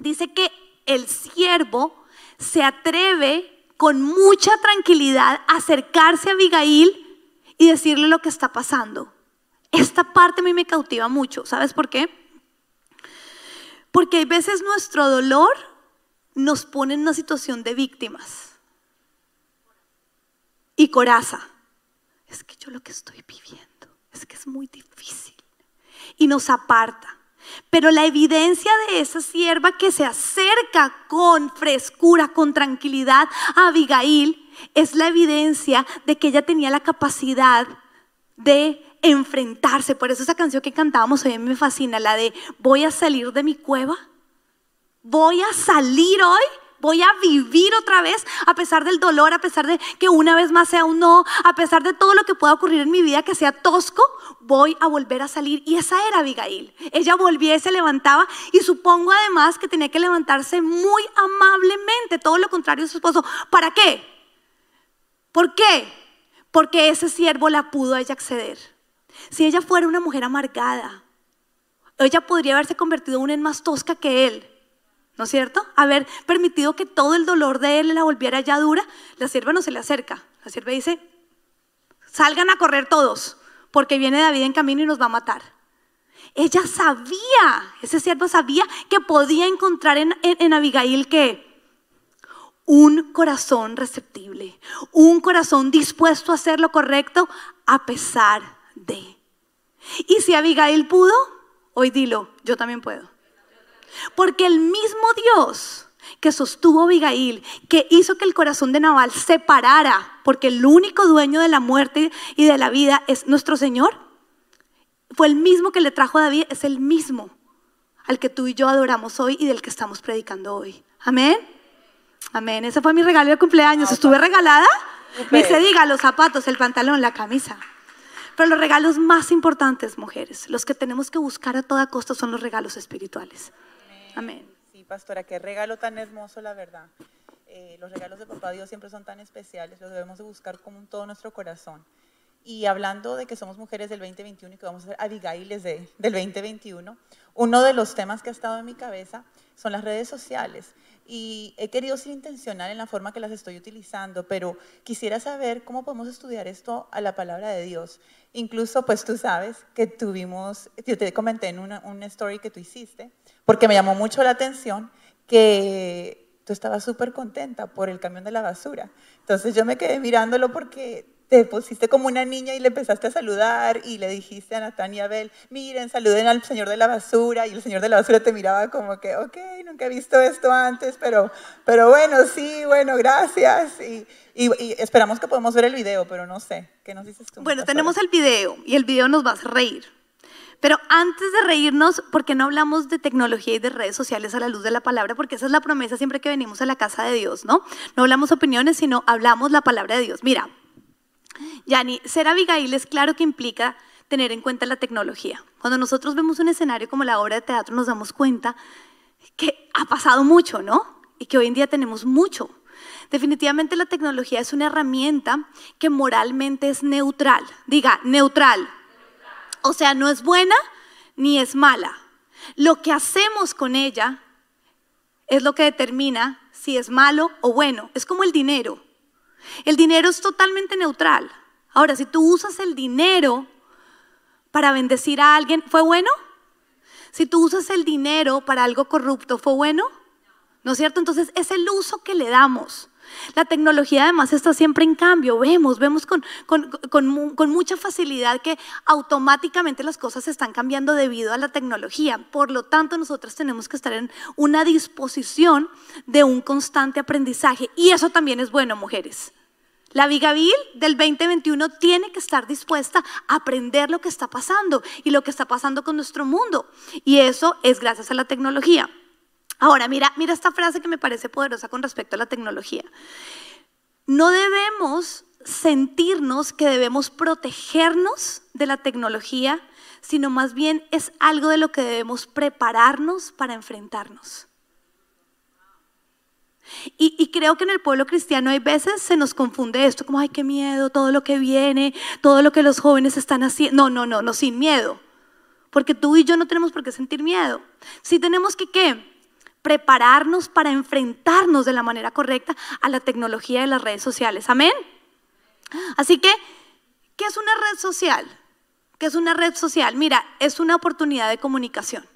Speaker 1: dice que el siervo se atreve con mucha tranquilidad a acercarse a Abigail y decirle lo que está pasando. Esta parte a mí me cautiva mucho, ¿sabes por qué? Porque hay veces nuestro dolor nos pone en una situación de víctimas y coraza. Es que yo lo que estoy viviendo es que es muy difícil y nos aparta. Pero la evidencia de esa sierva que se acerca con frescura, con tranquilidad a Abigail, es la evidencia de que ella tenía la capacidad de enfrentarse. Por eso esa canción que cantábamos hoy me fascina, la de voy a salir de mi cueva voy a salir hoy, voy a vivir otra vez, a pesar del dolor, a pesar de que una vez más sea un no, a pesar de todo lo que pueda ocurrir en mi vida que sea tosco, voy a volver a salir. Y esa era Abigail. Ella volvía y se levantaba y supongo además que tenía que levantarse muy amablemente, todo lo contrario de su esposo. ¿Para qué? ¿Por qué? Porque ese siervo la pudo a ella acceder. Si ella fuera una mujer amargada, ella podría haberse convertido una en más tosca que él. ¿No es cierto? Haber permitido que todo el dolor de él la volviera ya dura, la sierva no se le acerca. La sierva dice, salgan a correr todos, porque viene David en camino y nos va a matar. Ella sabía, ese siervo sabía que podía encontrar en, Abigail que un corazón receptible, un corazón dispuesto a hacer lo correcto a pesar de. Y si Abigail pudo, hoy dilo, yo también puedo. Porque el mismo Dios que sostuvo a Abigail, que hizo que el corazón de Nabal se parara, porque el único dueño de la muerte y de la vida es nuestro Señor, fue el mismo que le trajo a David, es el mismo al que tú y yo adoramos hoy y del que estamos predicando hoy. Amén. Amén. Ese fue mi regalo de cumpleaños. Estuve regalada. Ni se diga los zapatos, el pantalón, la camisa. Pero los regalos más importantes, mujeres, los que tenemos que buscar a toda costa son los regalos espirituales.
Speaker 11: Sí, pastora, qué regalo tan hermoso, la verdad. Eh, los regalos de papá Dios siempre son tan especiales, los debemos de buscar con todo nuestro corazón. Y hablando de que somos mujeres del 2021 y que vamos a ser Abigail's de, del 2021, uno de los temas que ha estado en mi cabeza son las redes sociales. Y he querido ser intencional en la forma que las estoy utilizando, pero quisiera saber cómo podemos estudiar esto a la palabra de Dios. Incluso, pues tú sabes que tuvimos, yo te comenté en una, una story que tú hiciste, porque me llamó mucho la atención que tú estabas súper contenta por el camión de la basura. Entonces yo me quedé mirándolo porque te pusiste como una niña y le empezaste a saludar y le dijiste a Natán y a Abel, miren, saluden al señor de la basura y el señor de la basura te miraba como que, ok, nunca he visto esto antes, pero, pero bueno, sí, bueno, gracias. Y, y, esperamos que podamos ver el video, pero no sé, ¿qué nos dices tú?
Speaker 1: Bueno, tenemos el video y el video nos va a hacer reír. Pero antes de reírnos, ¿por qué no hablamos de tecnología y de redes sociales a la luz de la palabra? Porque esa es la promesa siempre que venimos a la casa de Dios, ¿no? No hablamos opiniones, sino hablamos la palabra de Dios. Mira, Yani, ser Abigail es claro que implica tener en cuenta la tecnología. Cuando nosotros vemos un escenario como la obra de teatro nos damos cuenta que ha pasado mucho, ¿no? Y que hoy en día tenemos mucho. Definitivamente la tecnología es una herramienta que moralmente es neutral. Diga, neutral. O sea, no es buena ni es mala. Lo que hacemos con ella es lo que determina si es malo o bueno. Es como el dinero. El dinero es totalmente neutral. Ahora, si tú usas el dinero para bendecir a alguien, ¿fue bueno? Si tú usas el dinero para algo corrupto, ¿fue bueno? ¿No es cierto? Entonces es el uso que le damos. La tecnología además está siempre en cambio, vemos, vemos con, mucha facilidad que automáticamente las cosas están cambiando debido a la tecnología. Por lo tanto, nosotros tenemos que estar en una disposición de un constante aprendizaje. Y eso también es bueno, mujeres. La Vigavil del 2021 tiene que estar dispuesta a aprender lo que está pasando y lo que está pasando con nuestro mundo. Y eso es gracias a la tecnología. Ahora, mira, mira esta frase que me parece poderosa con respecto a la tecnología. No debemos sentirnos que debemos protegernos de la tecnología, sino más bien es algo de lo que debemos prepararnos para enfrentarnos. Y, creo que en el pueblo cristiano hay veces se nos confunde esto, como, ay, qué miedo, todo lo que viene, todo lo que los jóvenes están haciendo. No, no, no, no, sin miedo. Porque tú y yo no tenemos por qué sentir miedo. Sí tenemos que, ¿qué? Prepararnos para enfrentarnos de la manera correcta a la tecnología de las redes sociales. Amén. Así que, ¿qué es una red social? ¿Qué es una red social? Mira, es una oportunidad de comunicación.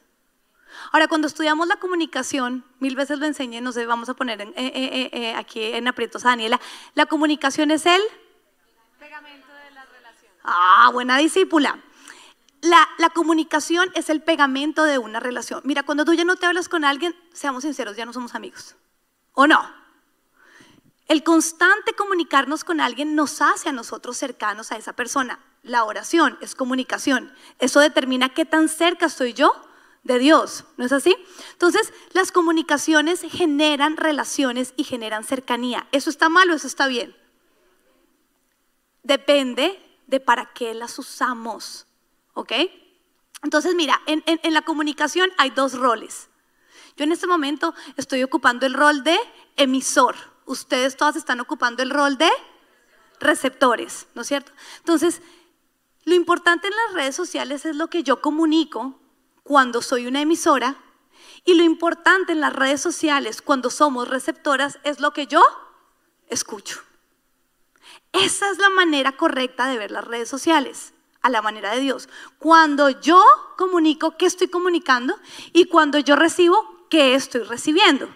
Speaker 1: Ahora, cuando estudiamos la comunicación, mil veces lo enseñé, no sé, vamos a poner eh, eh, eh, aquí en aprietos a Daniela, la comunicación es el pegamento de la relación. Ah, buena discípula la, comunicación es el pegamento de una relación. Mira, cuando tú ya no te hablas con alguien, seamos sinceros, ya no somos amigos. ¿O no? El constante comunicarnos con alguien nos hace a nosotros cercanos a esa persona. La oración es comunicación. Eso determina qué tan cerca estoy yo de Dios, ¿no es así? Entonces, las comunicaciones generan relaciones y generan cercanía. ¿Eso está mal o eso está bien? Depende de para qué las usamos. ¿Ok? Entonces, mira, en, la comunicación hay dos roles. Yo en este momento estoy ocupando el rol de emisor. Ustedes todas están ocupando el rol de receptores, ¿no es cierto? Entonces, lo importante en las redes sociales es lo que yo comunico cuando soy una emisora y lo importante en las redes sociales cuando somos receptoras es lo que yo escucho. Esa es la manera correcta de ver las redes sociales a la manera de Dios. Cuando yo comunico, ¿qué estoy comunicando? Y cuando yo recibo, ¿qué estoy recibiendo?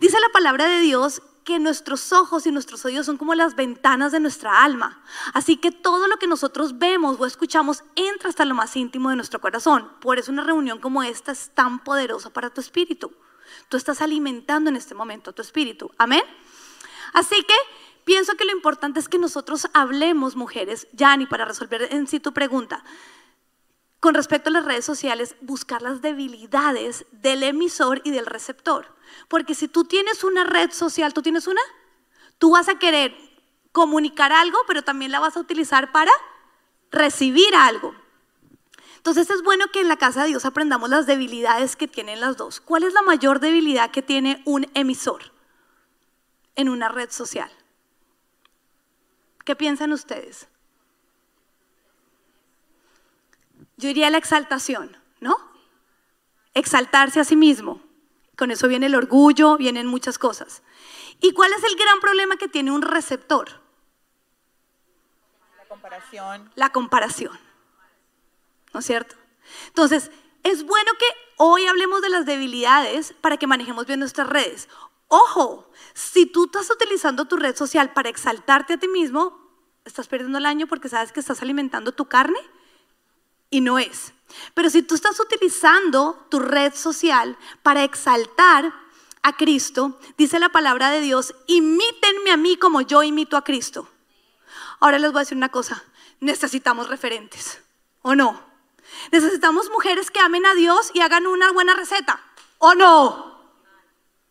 Speaker 1: Dice la palabra de Dios que nuestros ojos y nuestros oídos son como las ventanas de nuestra alma. Así que todo lo que nosotros vemos o escuchamos entra hasta lo más íntimo de nuestro corazón. Por eso una reunión como esta es tan poderosa para tu espíritu. Tú estás alimentando en este momento tu espíritu. Amén. Así que pienso que lo importante es que nosotros hablemos, mujeres, Yani, para resolver en sí tu pregunta. Con respecto a las redes sociales, buscar las debilidades del emisor y del receptor. Porque si tú tienes una red social, ¿tú tienes una? Tú vas a querer comunicar algo, pero también la vas a utilizar para recibir algo. Entonces es bueno que en la casa de Dios aprendamos las debilidades que tienen las dos. ¿Cuál es la mayor debilidad que tiene un emisor en una red social? ¿Qué piensan ustedes? Yo diría la exaltación, ¿no? Exaltarse a sí mismo. Con eso viene el orgullo, vienen muchas cosas. ¿Y cuál es el gran problema que tiene un receptor?
Speaker 11: La comparación.
Speaker 1: La comparación. ¿No es cierto? Entonces, es bueno que hoy hablemos de las debilidades para que manejemos bien nuestras redes. Ojo, si tú estás utilizando tu red social para exaltarte a ti mismo, estás perdiendo el año porque sabes que estás alimentando tu carne y no es. Pero si tú estás utilizando tu red social para exaltar a Cristo, dice la palabra de Dios, imítenme a mí como yo imito a Cristo. Ahora les voy a decir una cosa, necesitamos referentes, ¿o no? Necesitamos mujeres que amen a Dios y hagan una buena receta, ¿o no?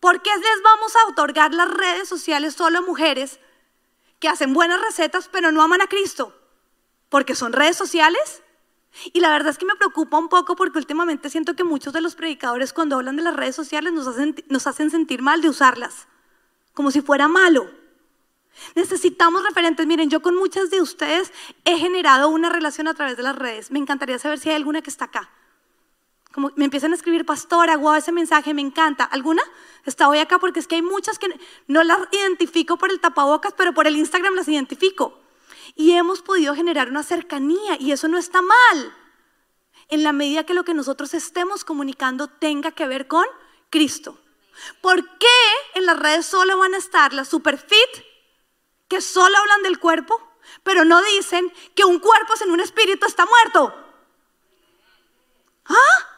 Speaker 1: ¿Por qué les vamos a otorgar las redes sociales solo a mujeres que hacen buenas recetas pero no aman a Cristo? Porque son redes sociales y la verdad es que me preocupa un poco porque últimamente siento que muchos de los predicadores cuando hablan de las redes sociales nos hacen, nos hacen sentir mal de usarlas, como si fuera malo. Necesitamos referentes. Miren, yo con muchas de ustedes he generado una relación a través de las redes. Me encantaría saber si hay alguna que está acá. Como me empiezan a escribir, pastora, guau, ese mensaje me encanta. ¿Alguna? Está hoy acá porque es que hay muchas que no las identifico por el tapabocas, pero por el Instagram las identifico y hemos podido generar una cercanía y eso no está mal. En la medida que lo que nosotros estemos comunicando tenga que ver con Cristo. ¿Por qué en las redes solo van a estar las super fit que solo hablan del cuerpo, pero no dicen que un cuerpo sin un espíritu está muerto? ¿Ah?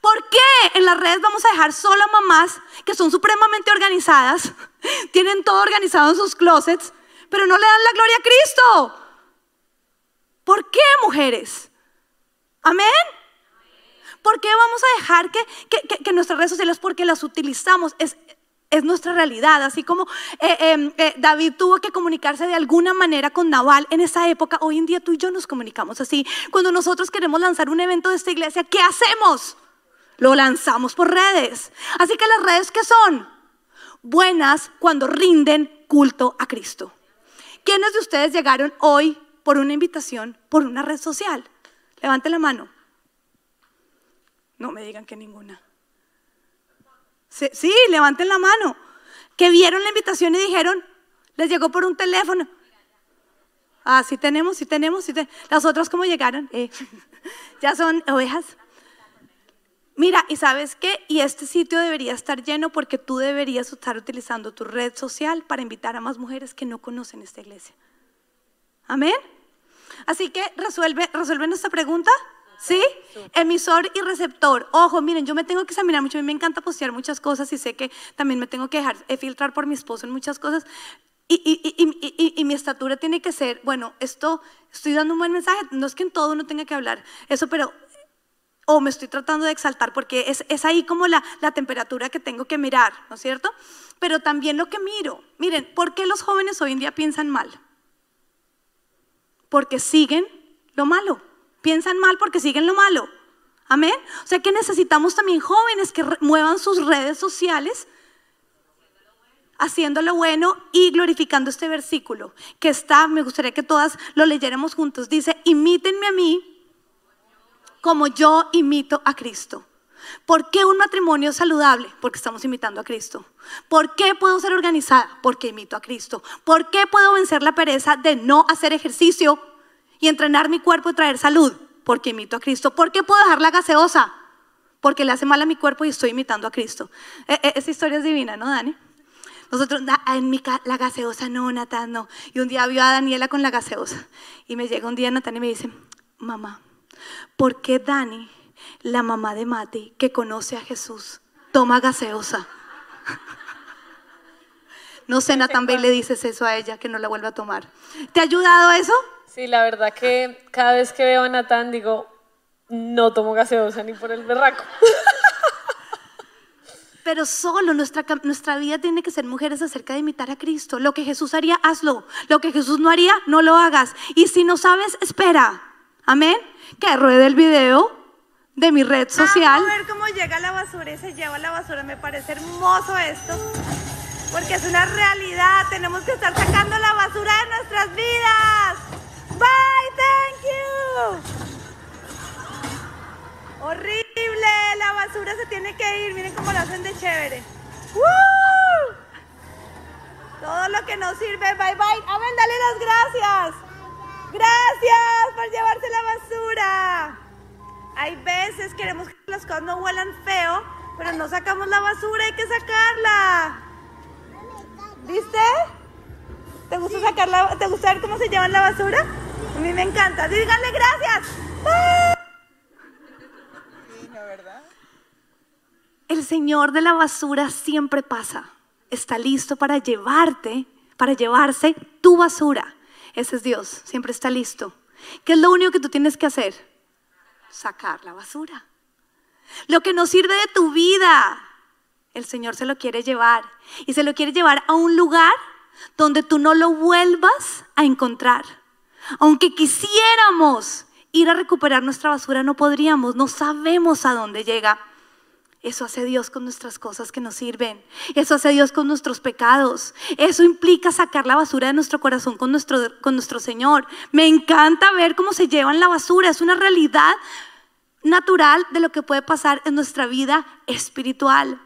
Speaker 1: ¿Por qué en las redes vamos a dejar solo a mamás que son supremamente organizadas, tienen todo organizado en sus closets, pero no le dan la gloria a Cristo. ¿Por qué, mujeres? Amén. ¿Por qué vamos a dejar que, nuestras redes sociales, porque las utilizamos, es, es nuestra realidad? Así como eh, em, eh, David tuvo que comunicarse de alguna manera con Naval en esa época, hoy en día tú y yo nos comunicamos así. Cuando nosotros queremos lanzar un evento de esta iglesia, ¿qué hacemos? Lo lanzamos por redes. Así que las redes que son buenas cuando rinden culto a Cristo. ¿Quiénes de ustedes llegaron hoy por una invitación, por una red social? Levanten la mano. No me digan que ninguna. Sí, levanten la mano. Que vieron la invitación y dijeron, les llegó por un teléfono. Ah, sí tenemos, sí tenemos, sí tenemos. Las otras, ¿cómo llegaron? Eh, ya son ovejas. Mira, y sabes qué, y este sitio debería estar lleno porque tú deberías estar utilizando tu red social para invitar a más mujeres que no conocen esta iglesia. Amén. Así que resuelve, resuelven esta pregunta. ¿Sí? Emisor y receptor. Ojo, miren, yo me tengo que examinar mucho. A mí me encanta postear muchas cosas y sé que también me tengo que dejar eh, filtrar por mi esposo en muchas cosas. Y, y, y, mi estatura tiene que ser, bueno, esto, estoy dando un buen mensaje. No es que en todo uno tenga que hablar eso, pero o me estoy tratando de exaltar, porque es, es ahí como la, la, temperatura que tengo que mirar, ¿no es cierto? Pero también lo que miro, miren, ¿por qué los jóvenes hoy en día piensan mal? Porque siguen lo malo, piensan mal porque siguen lo malo. Amén. O sea que necesitamos también jóvenes que muevan sus redes sociales haciendo lo bueno y glorificando este versículo que está, me gustaría que todas lo leyéramos juntos. Dice, imítenme a mí como yo imito a Cristo. ¿Por qué un matrimonio saludable? Porque estamos imitando a Cristo. ¿Por qué puedo ser organizada? Porque imito a Cristo. ¿Por qué puedo vencer la pereza de no hacer ejercicio y entrenar mi cuerpo y traer salud? Porque imito a Cristo. ¿Por qué puedo dejar la gaseosa? Porque le hace mal a mi cuerpo y estoy imitando a Cristo. E, e, esa historia es divina, ¿no, Dani? Nosotros, na- en mi la gaseosa, no, Natán, no. Y un día vio a Daniela con la gaseosa. Y me llega un día Natán y me dice, mamá, ¿por qué Dani, la mamá de Mati, que conoce a Jesús, toma gaseosa? No sé, Natán, ve y le dices eso a ella, que no la vuelva a tomar. ¿Te ha ayudado eso?
Speaker 12: Sí, la verdad que cada vez que veo a Natán digo, no tomo gaseosa ni por el berraco.
Speaker 1: Pero solo nuestra, nuestra vida tiene que ser mujeres acerca de imitar a Cristo. Lo que Jesús haría, hazlo. Lo que Jesús no haría, no lo hagas. Y si no sabes, espera. Amén. Que ruede el video de mi red social.
Speaker 13: Vamos a ver cómo llega la basura y se lleva la basura. Me parece hermoso esto. Porque es una realidad. Tenemos que estar sacando la basura de nuestras vidas. Bye, thank you. Horrible, la basura se tiene que ir. Miren cómo lo hacen de chévere. ¡Woo! Todo lo que nos sirve, bye bye. Amén, dale las gracias. Gracias por llevarse la basura. Hay veces queremos que las cosas no huelan feo, pero no sacamos la basura, hay que sacarla. ¿Viste? ¿Te gusta sacarla? ¿Te gusta ver cómo se llevan la basura? A mí me encanta. Díganle gracias. ¡Ah!
Speaker 1: El Señor de la basura siempre pasa. Está listo para llevarte, para llevarse tu basura. Ese es Dios, siempre está listo. ¿Qué es lo único que tú tienes que hacer? Sacar la basura. Lo que no sirve de tu vida, el Señor se lo quiere llevar. Y se lo quiere llevar a un lugar donde tú no lo vuelvas a encontrar. Aunque quisiéramos ir a recuperar nuestra basura, no podríamos, no sabemos a dónde llega. Eso hace Dios con nuestras cosas que nos sirven. Eso hace Dios con nuestros pecados. Eso implica sacar la basura de nuestro corazón con nuestro, con nuestro Señor. Me encanta ver cómo se llevan la basura. Es una realidad natural de lo que puede pasar en nuestra vida espiritual.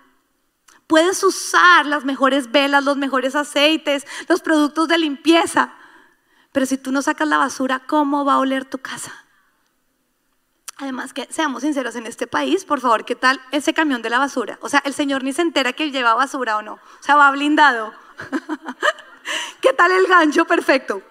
Speaker 1: Puedes usar las mejores velas, los mejores aceites, los productos de limpieza. Pero si tú no sacas la basura, ¿cómo va a oler tu casa? Además, que seamos sinceros en este país, por favor, ¿qué tal ese camión de la basura? O sea, el señor ni se entera que lleva basura o no. O sea, va blindado. ¿Qué tal el gancho perfecto?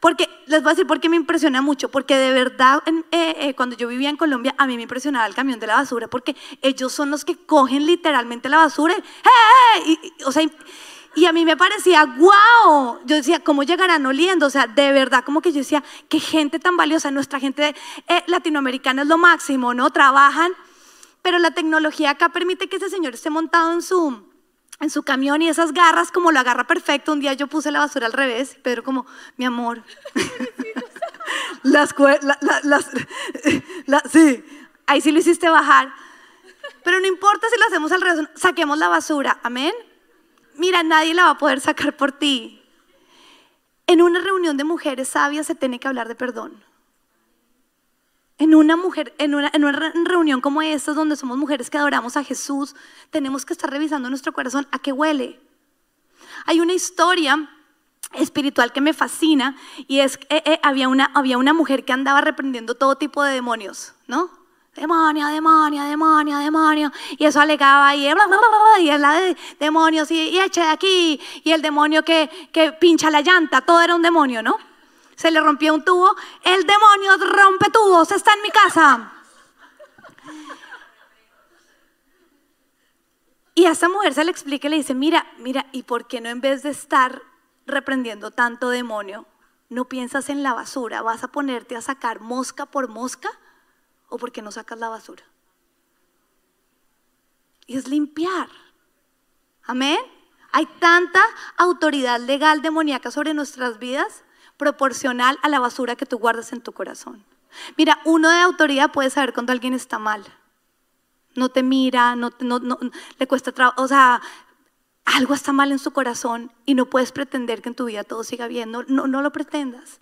Speaker 1: Porque les voy a decir por qué me impresiona mucho, porque de verdad en- eh, eh, cuando yo vivía en Colombia a mí me impresionaba el camión de la basura, porque ellos son los que cogen literalmente la basura, y, ¡eh, eh! y- o sea, y, a mí me parecía wow, yo decía, ¿cómo llegarán oliendo? O sea, de verdad, como que yo decía, qué gente tan valiosa, nuestra gente eh, latinoamericana es lo máximo, ¿no? Trabajan, pero la tecnología acá permite que ese señor esté montado en su, en su camión y esas garras como lo agarra perfecto. Un día yo puse la basura al revés, Pedro como, mi amor, las, la- las, la- sí, ahí sí lo hiciste bajar. Pero no importa si lo hacemos al revés, saquemos la basura, amén. Mira, nadie la va a poder sacar por ti. En una reunión de mujeres sabias se tiene que hablar de perdón. En una mujer, en una, reunión como esta, donde somos mujeres que adoramos a Jesús, tenemos que estar revisando nuestro corazón a qué huele. Hay una historia espiritual que me fascina y es que eh, eh, había, una, había una mujer que andaba reprendiendo todo tipo de demonios, ¿no? Demonio, demonio, demonio, demonio. Y eso alegaba y, bla, bla, y la de demonios y, y eche de aquí. Y el demonio que, que pincha la llanta, todo era un demonio, ¿no? Se le rompió un tubo. El demonio rompe tubos, está en mi casa. Y a esta mujer se le explica y le dice, mira, mira, ¿y por qué no en vez de estar reprendiendo tanto demonio, no piensas en la basura? ¿Vas a ponerte a sacar mosca por mosca o por qué no sacas la basura? Y es limpiar. Amén. Hay tanta autoridad legal demoníaca sobre nuestras vidas proporcional a la basura que tú guardas en tu corazón. Mira, uno de autoridad puede saber cuando alguien está mal. No te mira, no, no- no- le cuesta trabajo, o sea, algo está mal en su corazón y no puedes pretender que en tu vida todo siga bien. No, no, no lo pretendas.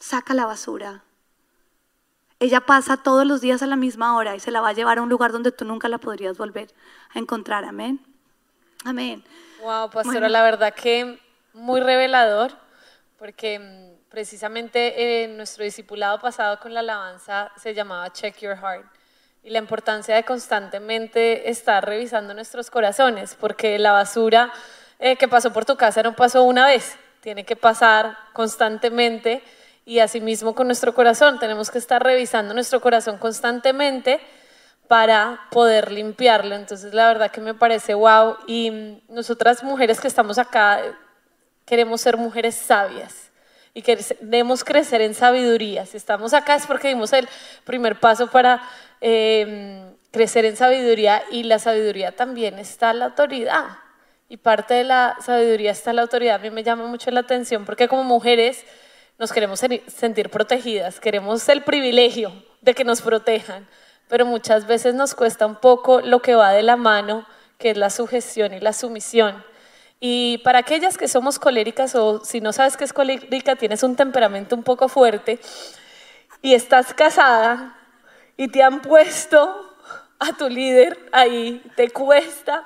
Speaker 1: Saca la basura. Ella pasa todos los días a la misma hora y se la va a llevar a un lugar donde tú nunca la podrías volver a encontrar. Amén. Amén.
Speaker 12: Wow, pastora,
Speaker 1: Bueno.
Speaker 12: la verdad que muy revelador, porque mm, precisamente eh, nuestro discipulado pasado con la alabanza se llamaba Check Your Heart. y la importancia de constantemente estar revisando nuestros corazones, porque la basura eh, que pasó por tu casa no pasó una vez, tiene que pasar constantemente y asimismo con nuestro corazón. Tenemos que estar revisando nuestro corazón constantemente para poder limpiarlo. Entonces, la verdad que me parece wow. Y nosotras mujeres que estamos acá queremos ser mujeres sabias y queremos crecer en sabiduría. Si estamos acá es porque dimos el primer paso para em, crecer en sabiduría y la sabiduría también está la autoridad. Y parte de la sabiduría está la autoridad. A mí me llama mucho la atención porque como mujeres nos queremos sentir protegidas, queremos el privilegio de que nos protejan, pero muchas veces nos cuesta un poco lo que va de la mano, que es la sujeción y la sumisión. Y para aquellas que somos coléricas o si no sabes que es colérica, tienes un temperamento un poco fuerte y estás casada y te han puesto a tu líder ahí, te cuesta.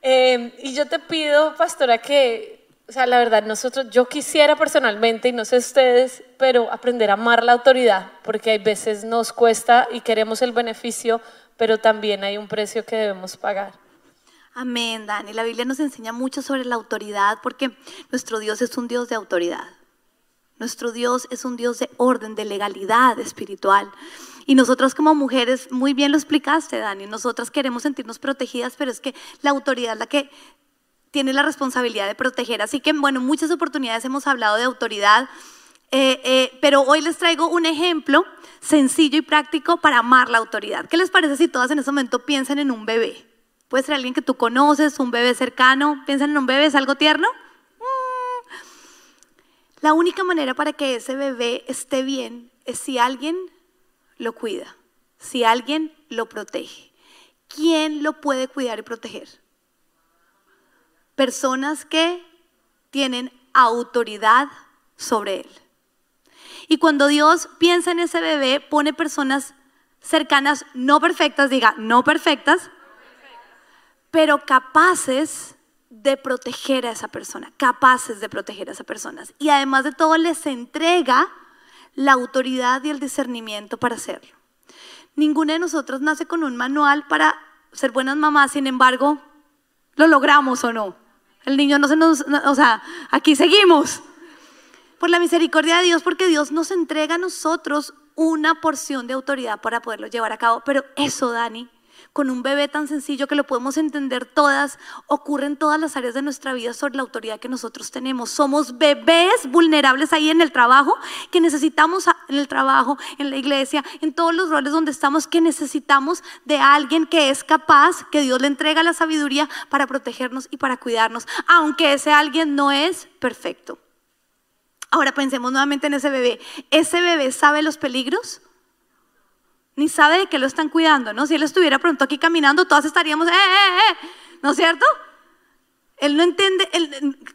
Speaker 12: Eh, y yo te pido, pastora, que o sea, la verdad, nosotros, yo quisiera personalmente, y no sé ustedes, pero aprender a amar la autoridad, porque hay veces nos cuesta y queremos el beneficio, pero también hay un precio que debemos pagar.
Speaker 1: Amén, Dani. La Biblia nos enseña mucho sobre la autoridad, porque nuestro Dios es un Dios de autoridad. Nuestro Dios es un Dios de orden, de legalidad espiritual. Y nosotras como mujeres, muy bien lo explicaste, Dani, nosotras queremos sentirnos protegidas, pero es que la autoridad es la que tiene la responsabilidad de proteger. Así que, bueno, muchas oportunidades hemos hablado de autoridad, eh, eh, pero hoy les traigo un ejemplo sencillo y práctico para amar la autoridad. ¿Qué les parece si todas en este momento piensan en un bebé? Puede ser alguien que tú conoces, un bebé cercano. ¿Piensan en un bebé? ¿Es algo tierno? Mm. La única manera para que ese bebé esté bien es si alguien lo cuida, si alguien lo protege. ¿Quién lo puede cuidar y proteger? Personas que tienen autoridad sobre él. Y cuando Dios piensa en ese bebé, pone personas cercanas, no perfectas, diga, no perfectas, pero capaces de proteger a esa persona, capaces de proteger a esa persona. Y además de todo, les entrega la autoridad y el discernimiento para hacerlo. Ninguna de nosotros nace con un manual para ser buenas mamás, sin embargo, ¿lo logramos o no? El niño no se nos, o sea, aquí seguimos. Por la misericordia de Dios, porque Dios nos entrega a nosotros una porción de autoridad para poderlo llevar a cabo. Pero eso, Dani, con un bebé tan sencillo que lo podemos entender todas, ocurre en todas las áreas de nuestra vida sobre la autoridad que nosotros tenemos. Somos bebés vulnerables ahí en el trabajo, que necesitamos en el trabajo, en la iglesia, en todos los roles donde estamos, que necesitamos de alguien que es capaz, que Dios le entrega la sabiduría para protegernos y para cuidarnos, aunque ese alguien no es perfecto. Ahora pensemos nuevamente en ese bebé. ¿Ese bebé sabe los peligros? Ni sabe de qué lo están cuidando, ¿no? Si él estuviera pronto aquí caminando, todas estaríamos, ¡eh, eh, eh! ¿No es cierto? Él no entiende,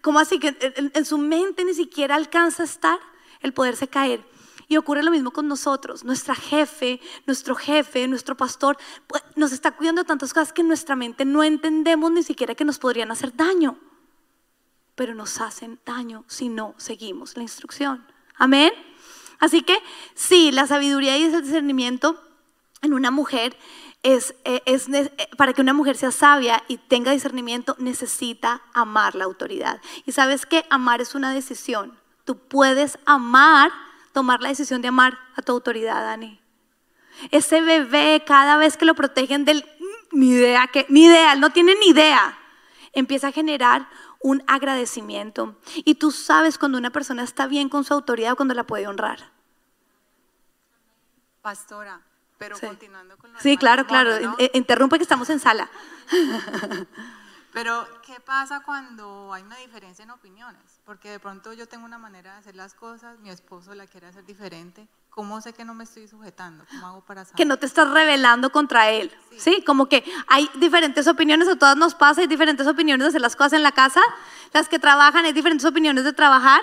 Speaker 1: ¿cómo así? Que en, su mente ni siquiera alcanza a estar el poderse caer. Y ocurre lo mismo con nosotros. Nuestra jefe, nuestro jefe, nuestro pastor, pues, nos está cuidando de tantas cosas que en nuestra mente no entendemos ni siquiera que nos podrían hacer daño. Pero nos hacen daño si no seguimos la instrucción. Amén. Así que sí, la sabiduría y el discernimiento en una mujer es, eh, es, eh, para que una mujer sea sabia y tenga discernimiento, necesita amar la autoridad. Y sabes que amar es una decisión. Tú puedes amar, tomar la decisión de amar a tu autoridad, Dani. Ese bebé, cada vez que lo protegen del ni idea, que, ni idea, no tiene ni idea, empieza a generar un agradecimiento. Y tú sabes cuando una persona está bien con su autoridad o cuando la puede honrar.
Speaker 14: Pastora, pero continuando con
Speaker 1: Sí, claro, claro. Interrumpe que estamos en sala.
Speaker 14: Pero, ¿qué pasa cuando hay una diferencia en opiniones? Porque de pronto yo tengo una manera de hacer las cosas, mi esposo la quiere hacer diferente. ¿Cómo sé que no me estoy sujetando? ¿Cómo hago para saber?
Speaker 1: Que no te estás rebelando contra él. Sí. Como que hay diferentes opiniones, a todas nos pasa, hay diferentes opiniones de hacer las cosas en la casa. Las que trabajan, hay diferentes opiniones de trabajar.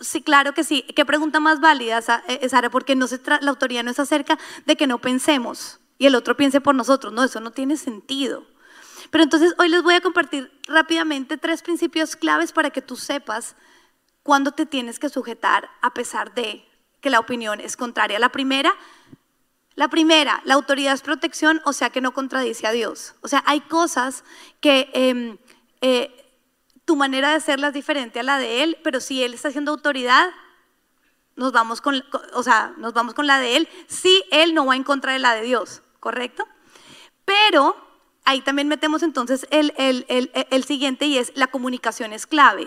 Speaker 1: Sí, claro que sí. ¿Qué pregunta más válida, eh, Sara? Porque no se la autoridad no es acerca de que no pensemos y el otro piense por nosotros. No, eso no tiene sentido. Pero entonces hoy les voy a compartir rápidamente tres principios claves para que tú sepas cuándo te tienes que sujetar a pesar de que la opinión es contraria. La primera, La primera, la autoridad es protección, o sea que no contradice a Dios. O sea, hay cosas que em, eh, tu manera de hacerlas es diferente a la de Él, pero si Él está haciendo autoridad, nos vamos con, o sea, nos vamos con la de Él, si Él no va en contra de la de Dios, ¿correcto? Pero ahí también metemos entonces el, el siguiente y es la comunicación es clave.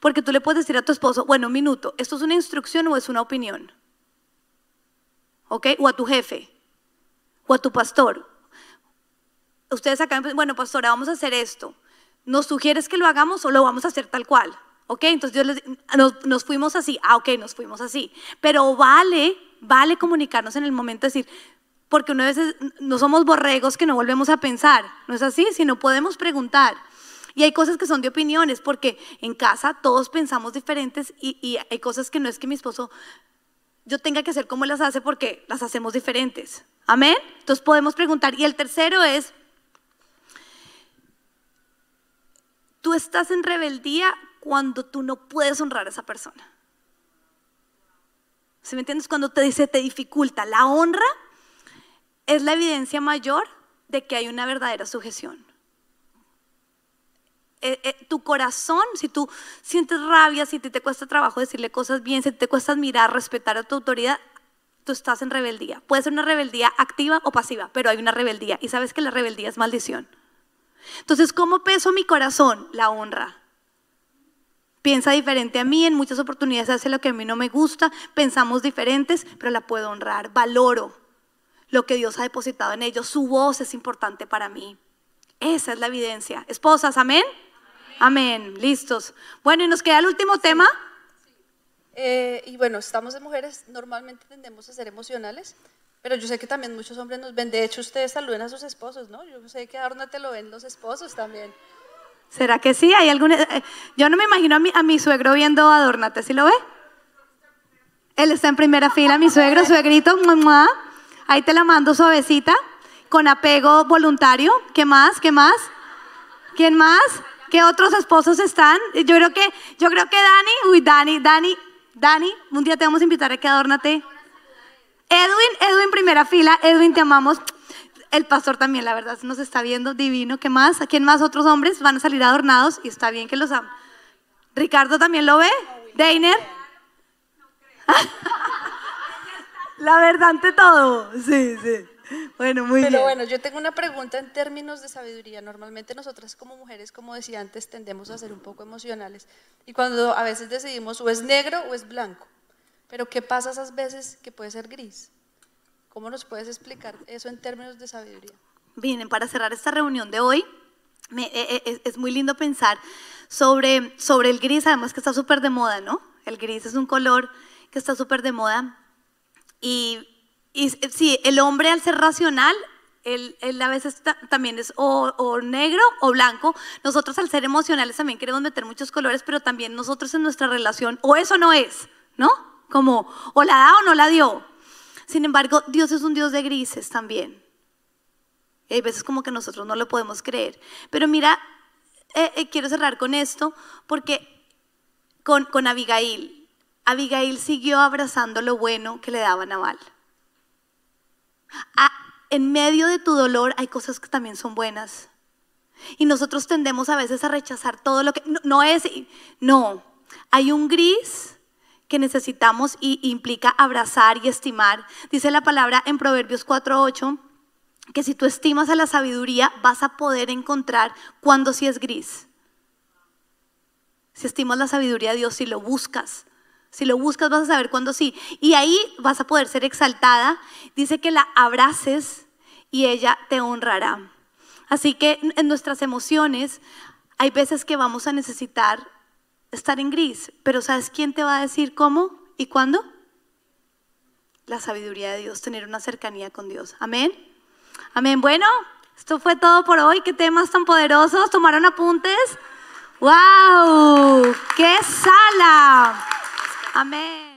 Speaker 1: Porque tú le puedes decir a tu esposo, bueno, un minuto, ¿esto es una instrucción o es una opinión? ¿ok? O a tu jefe, o a tu pastor. Ustedes acá, bueno, pastora, vamos a hacer esto. ¿Nos sugieres que lo hagamos o lo vamos a hacer tal cual? ¿Ok? Entonces nos, fuimos así. Ah, ok, nos fuimos así. Pero vale, vale comunicarnos en el momento de decir, porque una vez no somos borregos que no volvemos a pensar. No es así, sino podemos preguntar. Y hay cosas que son de opiniones, porque en casa todos pensamos diferentes y, y hay cosas que no es que mi esposo yo tenga que hacer como las hace porque las hacemos diferentes. Amén. Entonces podemos preguntar. Y el tercero es, tú estás en rebeldía cuando tú no puedes honrar a esa persona. ¿Se me entiendes? Cuando te dice, te dificulta. La honra es la evidencia mayor de que hay una verdadera sujeción. Eh, eh, tu corazón, si tú sientes rabia, si te, te cuesta trabajo decirle cosas bien, si te cuesta admirar, respetar a tu autoridad, tú estás en rebeldía. Puede ser una rebeldía activa o pasiva, pero hay una rebeldía. Y sabes que la rebeldía es maldición. Entonces, ¿cómo peso mi corazón? La honra. Piensa diferente a mí, en muchas oportunidades hace lo que a mí no me gusta, pensamos diferentes, pero la puedo honrar. Valoro lo que Dios ha depositado en ellos. Su voz es importante para mí. Esa es la evidencia. Esposas, amén. Amén, listos. Bueno, y nos queda el último tema.
Speaker 15: Eh, y bueno, estamos de mujeres, normalmente tendemos a ser emocionales, pero yo sé que también muchos hombres nos ven. De hecho, ustedes saluden a sus esposos, ¿no? Yo sé que ahora te lo ven los esposos también.
Speaker 1: ¿Será que sí? ¿Hay alguna... Eh, yo no me imagino a mi, a mi suegro viendo Adórnate, ¿sí lo ve? Él está en primera fila, mi suegro, suegrito, mamá. Ahí te la mando suavecita, con apego voluntario. ¿Qué más? ¿Qué más? ¿Quién más? ¿Qué otros esposos están? Yo creo que, yo creo que Dani, uy, Dani, Dani, Dani, un día te vamos a invitar a que adórnate. Edwin, Edwin, primera fila, Edwin, te amamos. El pastor también, la verdad, nos está viendo divino. ¿Qué más? ¿A quién más? Otros hombres van a salir adornados y está bien que los amen. Ricardo también lo ve. Deiner. la verdad ante todo. Sí, sí. Bueno, muy
Speaker 15: bien.
Speaker 1: Pero
Speaker 15: bueno, yo tengo una pregunta en términos de sabiduría. Normalmente nosotras como mujeres, como decía antes, tendemos a ser un poco emocionales. Y cuando a veces decidimos o es negro o es blanco. Pero ¿qué pasa esas veces que puede ser gris? ¿Cómo nos puedes explicar eso en términos de sabiduría?
Speaker 1: Bien, para cerrar esta reunión de hoy, me, e, e, es, muy lindo pensar sobre, sobre el gris, además que está súper de moda, ¿no? El gris es un color que está súper de moda. Y y sí, el hombre al ser racional, él, a veces también es o, negro o blanco. Nosotros al ser emocionales también queremos meter muchos colores, pero también nosotros en nuestra relación, o eso no es, ¿no? Como, o la da o no la dio. Sin embargo, Dios es un Dios de grises también. Y hay veces como que nosotros no lo podemos creer. Pero mira, eh, eh, quiero cerrar con esto, porque con, con Abigail, Abigail siguió abrazando lo bueno que le daba Naval en medio de tu dolor hay cosas que también son buenas. Y nosotros tendemos a veces a rechazar todo lo que no, es, no, hay un gris que necesitamos y implica abrazar y estimar. Dice la palabra en Proverbios 4:8 que si tú estimas a la sabiduría vas a poder encontrar cuando sí es gris. Si estimas la sabiduría de Dios, si lo buscas, si lo buscas vas a saber cuándo sí. Y ahí vas a poder ser exaltada. Dice que la abraces y ella te honrará. Así que en nuestras emociones hay veces que vamos a necesitar estar en gris, pero ¿sabes quién te va a decir cómo y cuándo? La sabiduría de Dios, tener una cercanía con Dios. Amén. Amén. Bueno, esto fue todo por hoy. Qué temas tan poderosos. ¿Tomaron apuntes? ¡Wow! ¡Qué sala! Amén.